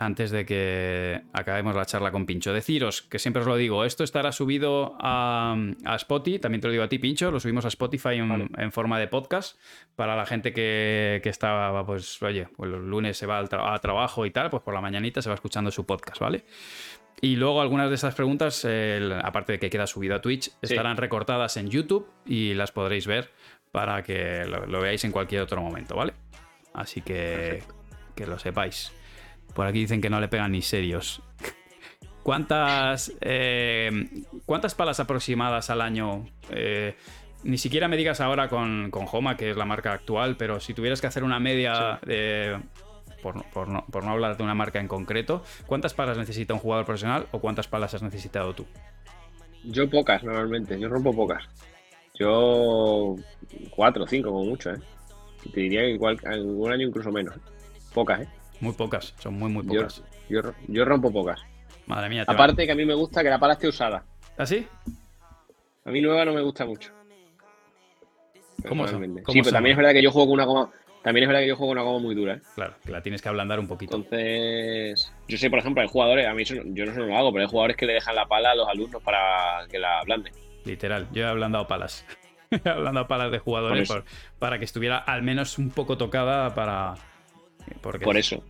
Antes de que acabemos la charla con Pincho. Deciros que siempre os lo digo, esto estará subido a, Spotify, también te lo digo a ti, Pincho, lo subimos a Spotify en, forma de podcast. Para la gente que, que está, pues, oye, pues los lunes se va al a trabajo y tal, pues por la mañanita se va escuchando su podcast, ¿vale? Y luego algunas de esas preguntas, aparte de que queda subido a Twitch, estarán recortadas en YouTube y las podréis ver para que lo, veáis en cualquier otro momento, ¿vale? Así que que lo sepáis. Por aquí dicen que no le pegan ni serios. ¿Cuántas, eh, ¿Cuántas palas aproximadas al año? Eh, ni siquiera me digas ahora con, con Homa, que es la marca actual, pero si tuvieras que hacer una media de por, no, hablar de una marca en concreto, ¿cuántas palas necesita un jugador profesional o cuántas palas has necesitado tú? Yo pocas normalmente, yo rompo pocas. Yo cuatro o cinco como mucho, ¿eh? Te diría que igual algún año incluso menos. ¿eh? Pocas, ¿eh? Muy pocas, son muy, muy pocas. Yo, rompo pocas. Madre mía. Aparte que a mí me gusta que la pala esté usada. ¿Ah, sí? A mí nueva no me gusta mucho. ¿Cómo, sí, pero también es verdad que yo juego con una goma también es verdad que yo juego una goma muy dura. ¿eh? Claro, que la tienes que ablandar un poquito. Entonces, yo sé, por ejemplo, hay jugadores, a mí yo no sé lo hago, pero hay jugadores que le dejan la pala a los alumnos para que la ablanden. Literal, yo he ablandado palas. he ablandado palas de jugadores para que estuviera al menos un poco tocada para. Porque por eso.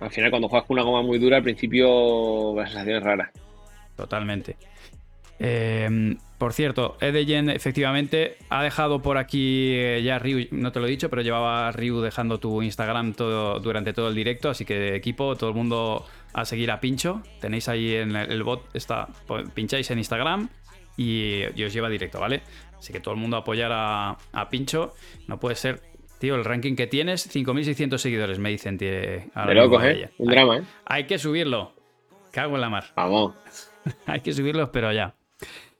Al final, cuando juegas con una goma muy dura, al principio la sensación es rara. Totalmente. Eh, por cierto, Edeyen efectivamente ha dejado por aquí eh, ya Ryu, no te lo he dicho, pero llevaba Ryu dejando tu Instagram todo, durante todo el directo, así que equipo, todo el mundo a seguir a Pincho. Tenéis ahí en el bot, está, pincháis en Instagram y, os lleva directo, ¿vale? Así que todo el mundo apoyar a, Pincho. No puede ser, tío, el ranking que tienes, 5.600 seguidores, me dicen. Tío, de locos, ¿eh? Un drama, ¿eh? Hay que subirlo. Cago en la mar. Vamos. hay que subirlo, pero ya.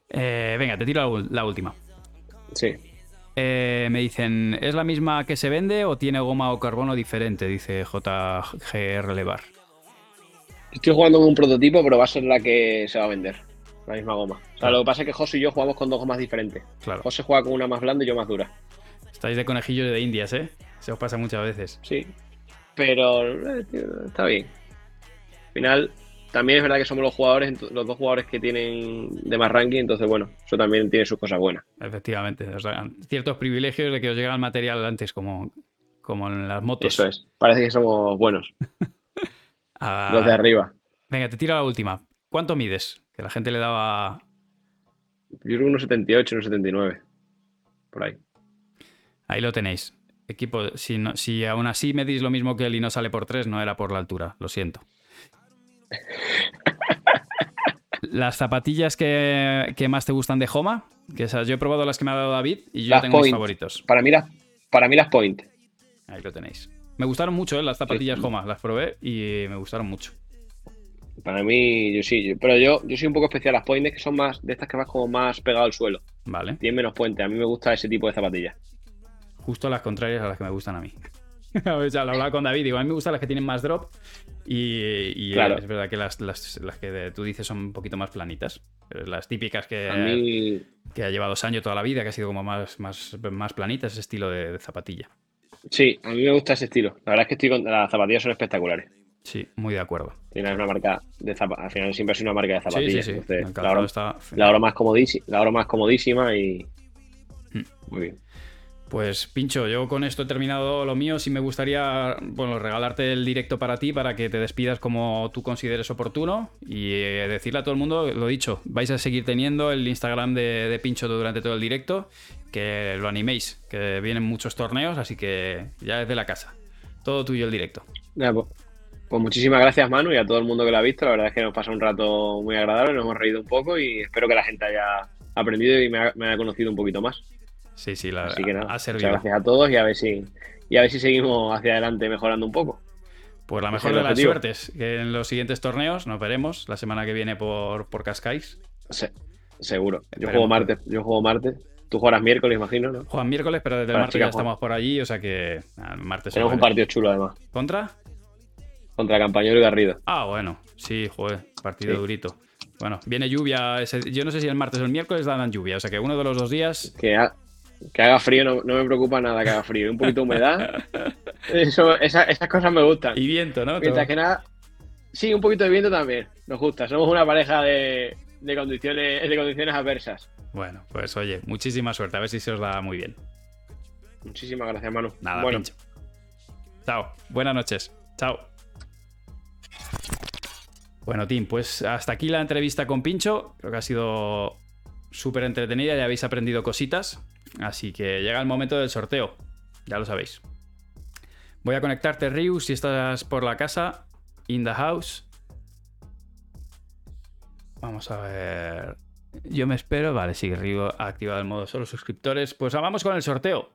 Eh, venga, te tiro la, última. Sí. Eh, me dicen, ¿es la misma que se vende o tiene goma o carbono diferente? Dice JGR Levar. Estoy jugando con un prototipo, pero va a ser la que se va a vender. La misma goma. O sea, lo que pasa es que José y yo jugamos con dos gomas diferentes. Claro. José juega con una más blanda y yo más dura. Estáis de conejillo de indias, ¿eh? Se os pasa muchas veces. Sí. Pero eh, está bien. Al final, también es verdad que somos los jugadores, los dos jugadores que tienen de más ranking, entonces bueno, eso también tiene sus cosas buenas. Efectivamente, ciertos privilegios de que os llega el material antes, como, como en las motos. Eso es, parece que somos buenos. Ah, los de arriba. Venga, te tiro la última. ¿Cuánto mides? Que la gente le daba. Yo creo unos 78, unos 79. Por ahí. Ahí lo tenéis. Equipo, si, si aún así medís lo mismo que él y no sale por 3, no era por la altura, lo siento. Las zapatillas que, más te gustan de Homa, que esas, yo he probado las que me ha dado David y yo tengo mis favoritos. Para mí, las, para mí las Point. Ahí lo tenéis. Me gustaron mucho ¿eh? las zapatillas Homa, las probé y me gustaron mucho. Para mí, yo sí, pero yo, yo soy un poco especial. Las Point que son más de estas que vas como más pegado al suelo. Vale. Tienen menos puente. A mí me gusta ese tipo de zapatillas. Justo las contrarias a las que me gustan a mí. ya lo hablaba con David, digo, a mí me gustan las que tienen más drop y, es verdad que las, que tú dices son un poquito más planitas. Las típicas que, que ha llevado años toda la vida, que ha sido como más, más, más planitas, ese estilo de, zapatilla. Sí, a mí me gusta ese estilo. La verdad es que estoy con... las zapatillas son espectaculares. Sí, muy de acuerdo. Tiene una marca de zapatillas. Al final siempre sido una marca de zapatillas. Sí, sí, sí. la, hora, está... la, más comodísima, la hora más comodísima y. Hmm. Muy bien. Pues Pincho, yo con esto he terminado lo mío. Si me gustaría, bueno, regalarte el directo para ti, para que te despidas como tú consideres oportuno y eh, decirle a todo el mundo, lo dicho, vais a seguir teniendo el Instagram de, Pincho durante todo el directo, que lo animéis, que vienen muchos torneos, así que ya es de la casa. Todo tuyo el directo. pues, pues, muchísimas gracias Manu y a todo el mundo que lo ha visto. La verdad es que nos pasa un rato muy agradable, nos hemos reído un poco y espero que la gente haya aprendido y me haya conocido un poquito más. Sí, sí, la, Así que nada, ha servido. Muchas gracias a todos y a ver si y a ver si seguimos hacia adelante mejorando un poco. Pues la mejor de las suertes, que en los siguientes torneos nos veremos la semana que viene por, por Cascais. seguro. Yo juego martes, yo juego martes. Tú jugarás miércoles, imagino, ¿no? Juegan miércoles, pero desde el martes ya estamos por allí, o sea que martes. Tenemos un partido chulo además. ¿Contra? Contra Campañero y Garrido. Ah, bueno, sí, joder, partido durito. Bueno, viene lluvia. Yo no sé si el martes o el miércoles dan lluvia, o sea que uno de los dos días. Que que haga frío, no, me preocupa nada que haga frío. Un poquito de humedad. esas cosas me gustan. Y viento, ¿no? Mientras que nada. Sí, un poquito de viento también. Nos gusta. Somos una pareja de, condiciones, de condiciones adversas. Bueno, pues oye, muchísima suerte. A ver si se os da muy bien. Muchísimas gracias, Manu. Nada, bueno. Chao. Buenas noches. Chao. Bueno, Tim, pues hasta aquí la entrevista con Pincho. Creo que ha sido súper entretenida. Ya habéis aprendido cositas. Así que llega el momento del sorteo, ya lo sabéis. Voy a conectarte, Ryu, si estás por la casa, in the house. Vamos a ver. Yo me espero. Vale, sí, Ryu ha activado el modo solo suscriptores. Pues vamos con el sorteo.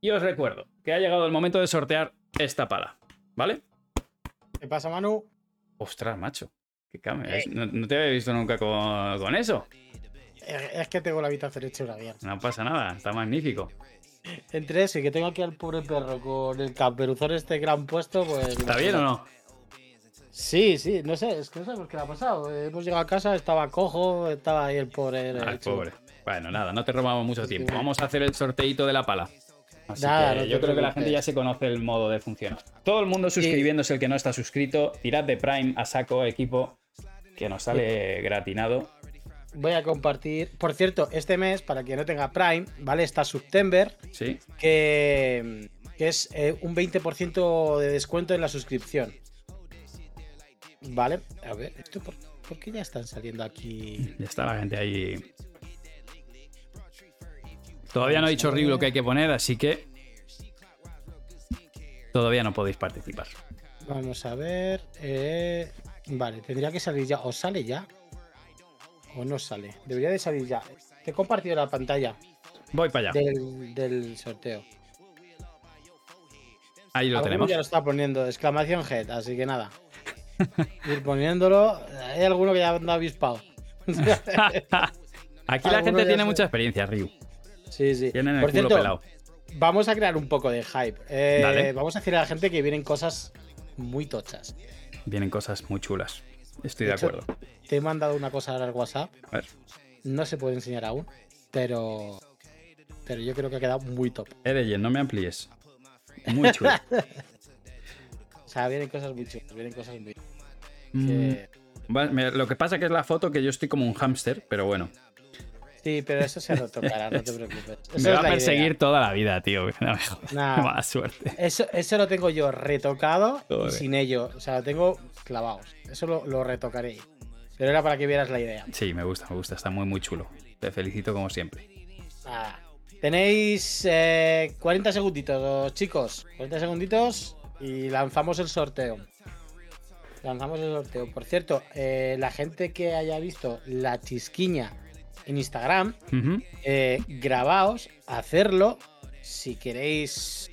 Y os recuerdo que ha llegado el momento de sortear esta pala. ¿Vale? ¿Qué pasa, Manu? Ostras, macho. Qué cambio. No, te había visto nunca con eso. Es que tengo la habitación hecha bien. No pasa nada, está magnífico. Entre eso y que tengo aquí al pobre perro con el camperuzón este gran puesto, pues. ¿Está bien o no? Sí, sí, no sé, es que no sé por qué le ha pasado. Hemos llegado a casa, estaba cojo, estaba ahí el pobre. Ah, pobre. Bueno, nada, no te robamos mucho tiempo. Vamos a hacer el sorteito de la pala. Así que yo creo que la gente ya se conoce el modo de funcionar. Todo el mundo suscribiéndose, el que no está suscrito, tirad de Prime a saco, equipo, que nos sale gratinado voy a compartir. Por cierto, este mes, para quien no tenga Prime, ¿vale? Está September. Sí. Que, que es eh, un 20% de descuento en la suscripción. Vale, a ver, ¿esto por, qué ya están saliendo aquí? Ya está la gente ahí. Todavía no ha dicho Riu lo que hay que poner, así que todavía no podéis participar. Vamos a ver. Eh, vale, tendría que salir ya. ¿O sale ya? ¿O no sale? Debería de salir ya. Te he compartido la pantalla. Voy para allá. Del, sorteo. Ahí lo tenemos. ya lo está poniendo, exclamación head, así que nada. Ir poniéndolo. Hay alguno que ya anda avispado. Aquí la gente tiene mucha experiencia, Ryu. Sí, sí. Tienen el Por culo pelado. Vamos a crear un poco de hype. Eh, vamos a decir a la gente que vienen cosas muy tochas. Vienen cosas muy chulas. Estoy de, acuerdo. Te he mandado una cosa al WhatsApp. A ver. No se puede enseñar aún, pero pero yo creo que ha quedado muy top. Edeyen, no me amplíes. Muy chulo. o sea, vienen cosas muy chulas, vienen cosas muy. Mm, lo que pasa que es la foto que yo estoy como un hámster, pero bueno. Sí, pero eso se retocará, no te preocupes. me va a perseguir toda la vida, tío. No, Mala suerte. Eso, eso lo tengo yo retocado y sin ello. O sea, lo tengo clavados. Eso lo, lo retocaré. Pero era para que vieras la idea. Sí, me gusta, me gusta. Está muy, muy chulo. Te felicito como siempre. Ah, Tenéis 40 eh, segunditos, chicos. 40 segunditos y lanzamos el sorteo. Lanzamos el sorteo. Por cierto, eh, la gente que haya visto la chisquiña en Instagram, eh, grabaos, hacerlo. Si queréis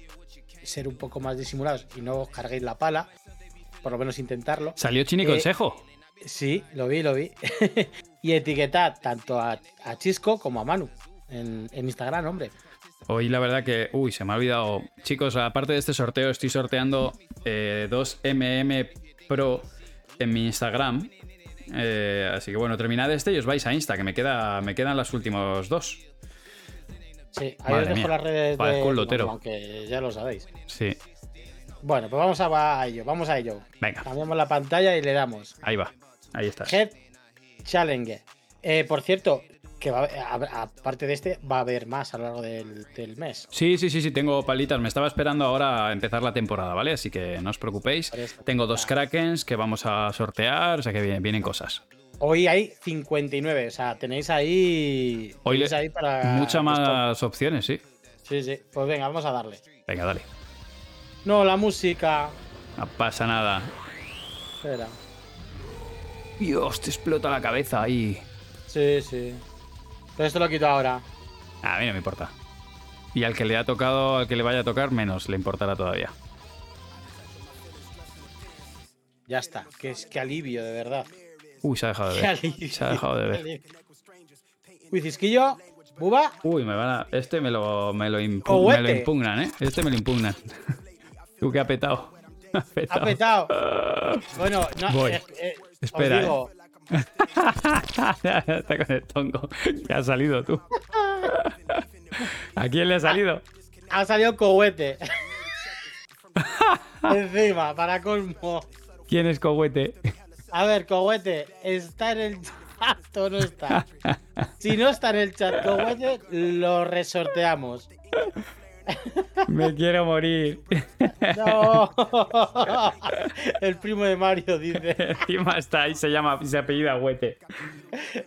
ser un poco más disimulados y no os carguéis la pala, por lo menos intentarlo. ¿Salió Chini Consejo? Sí, lo vi, lo vi. y etiquetad tanto a Chisco como a Manu en, Instagram, hombre. Hoy la verdad que, uy, se me ha olvidado. Chicos, aparte de este sorteo, estoy sorteando eh, dos MM Pro en mi Instagram. Eh, así que bueno, terminad este y os vais a Insta, que me, queda, me quedan los últimos dos. Sí, ahí os dejo las redes de aunque ya lo sabéis. Sí. Bueno, pues vamos a, ello, vamos a ello. Venga. Cambiamos la pantalla y le damos. Ahí va, ahí está. Head Challenge. Eh, por cierto, que va aparte de este, va a haber más a lo largo del, mes. Sí, sí, sí, sí, tengo palitas. Me estaba esperando ahora a empezar la temporada, ¿vale? Así que no os preocupéis. Tengo dos Krakens que vamos a sortear, o sea que vienen, vienen cosas. Hoy hay 59, o sea, tenéis ahí, Hoy ahí para... Muchas más opciones, sí. Sí, sí. Pues venga, vamos a darle. Venga, dale. No, la música. No pasa nada. Espera. Dios, te explota la cabeza ahí. Sí, sí. Pero esto lo quito ahora. A mí no me importa. Y al que le ha tocado, al que le vaya a tocar, menos le importará todavía. Ya está. Qué, alivio, de verdad. Uy, se ha dejado de ver. Se ha dejado de ver. Uy, Cisquillo. Buba. Uy, me van a. Este me lo, me lo, impugnan, ¿eh? Este me lo impugnan. Tú que ha petado. Ha petado. Ha petado. bueno, no. Voy. Eh, eh, Espera. Digo, eh. Está con el tongo. ¿Qué ha salido tú? ¿A quién le ha salido? Ha, salido cohete. Encima, para colmo. ¿Quién es cohete? A ver, cohete, ¿está en el chat o no está? Si no está en el chat cohete, lo resorteamos. Me quiero morir. No. El primo de Mario dice. Encima está ahí, se llama, se apellida Huete.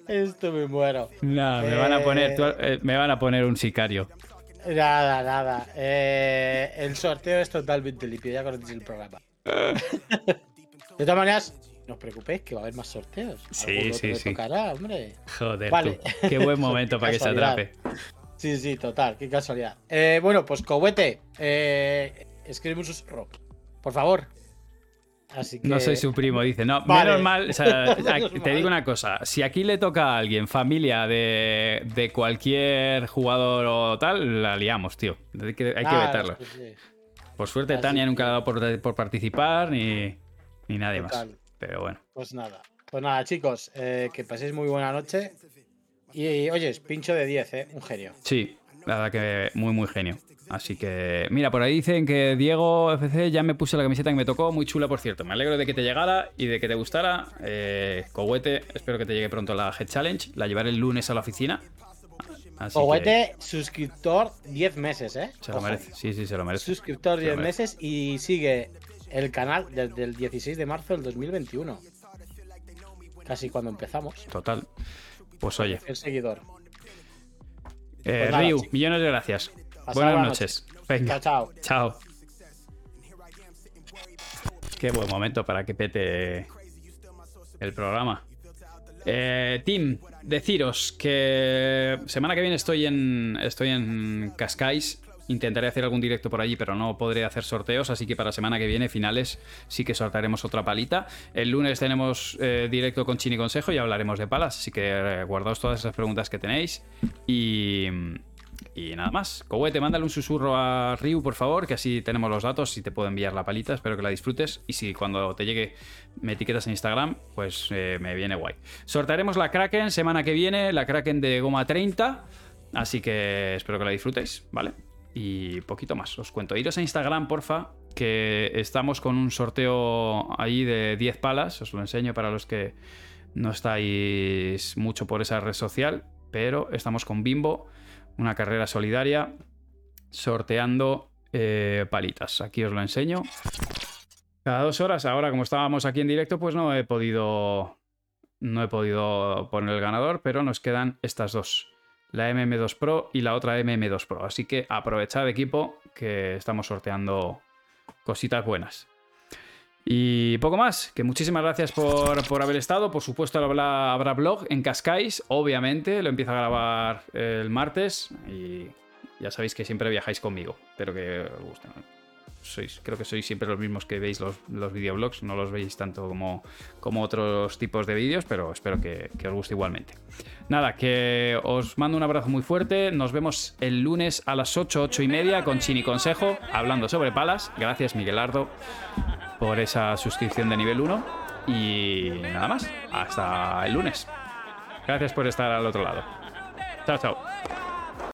Esto me muero. No, me van a poner, eh, eh, me van a poner un sicario. Nada, nada. Eh, el sorteo es totalmente limpio, ya conocéis el programa. De todas maneras, no os preocupéis que va a haber más sorteos. Sí, sí, sí. Tocará, hombre. Joder, vale. qué buen momento para que se atrape. Sí, sí, total, qué casualidad. Eh, bueno, pues Cohete, eh, escribe un susurro, por favor. Así que... No soy su primo, dice. No, menos mal. O sea, te digo una cosa: si aquí le toca a alguien, familia de, cualquier jugador o tal, la liamos, tío. Hay que, hay que vetarlo. Por suerte, Tania nunca ha dado por, participar ni, ni nadie más. Pero bueno. Pues nada. Pues nada, chicos, eh, que paséis muy buena noche. Y, oye, pincho de 10, ¿eh? Un genio. Sí, la verdad que muy, muy genio. Así que, mira, por ahí dicen que Diego FC ya me puse la camiseta que me tocó, muy chula, por cierto. Me alegro de que te llegara y de que te gustara. Eh, espero que te llegue pronto la Head Challenge. La llevaré el lunes a la oficina. Coguete, suscriptor 10 meses, ¿eh? Se lo merece. Sí, sí, se lo merece. Suscriptor 10 meses y sigue el canal desde el 16 de marzo del 2021. Casi cuando empezamos. Total. Pues oye. El seguidor. Eh, pues Ryu, millones de gracias. Buenas noches. Venga. Chao, chao. Chao. Qué buen momento para que pete el programa. Eh, Tim, deciros que semana que viene estoy en estoy en Cascais. Intentaré hacer algún directo por allí, pero no podré hacer sorteos, así que para semana que viene, finales, sí que sortearemos otra palita. El lunes tenemos eh, directo con Chini Consejo y hablaremos de palas, así que eh, guardaos todas esas preguntas que tenéis. Y, nada más. Cohete, mándale un susurro a Ryu, por favor, que así tenemos los datos y te puedo enviar la palita. Espero que la disfrutes. Y si cuando te llegue me etiquetas en Instagram, pues eh, me viene guay. Sortearemos la Kraken semana que viene, la Kraken de goma 30. Así que espero que la disfrutéis, ¿vale? Y poquito más, os cuento. Iros a Instagram, porfa, que estamos con un sorteo ahí de 10 palas. Os lo enseño para los que no estáis mucho por esa red social. Pero estamos con Bimbo una carrera solidaria sorteando eh, palitas. Aquí os lo enseño. Cada dos horas, ahora como estábamos aquí en directo, pues no he podido. No he podido poner el ganador, pero nos quedan estas dos. La MM2 Pro y la otra MM2 Pro. Así que aprovechad equipo que estamos sorteando cositas buenas. Y poco más, que muchísimas gracias por, haber estado. Por supuesto, habrá, habrá blog en Cascais, obviamente. Lo empiezo a grabar el martes y ya sabéis que siempre viajáis conmigo. Espero que os guste. Sois, creo que sois siempre los mismos que veis los, los videoblogs, no los veis tanto como, como otros tipos de vídeos, pero espero que, que, os guste igualmente. Nada, que os mando un abrazo muy fuerte. Nos vemos el lunes a las 8, 8 y media con Chini Consejo, hablando sobre palas. Gracias, Miguelardo por esa suscripción de nivel 1. Y nada más, hasta el lunes. Gracias por estar al otro lado. Chao, chao.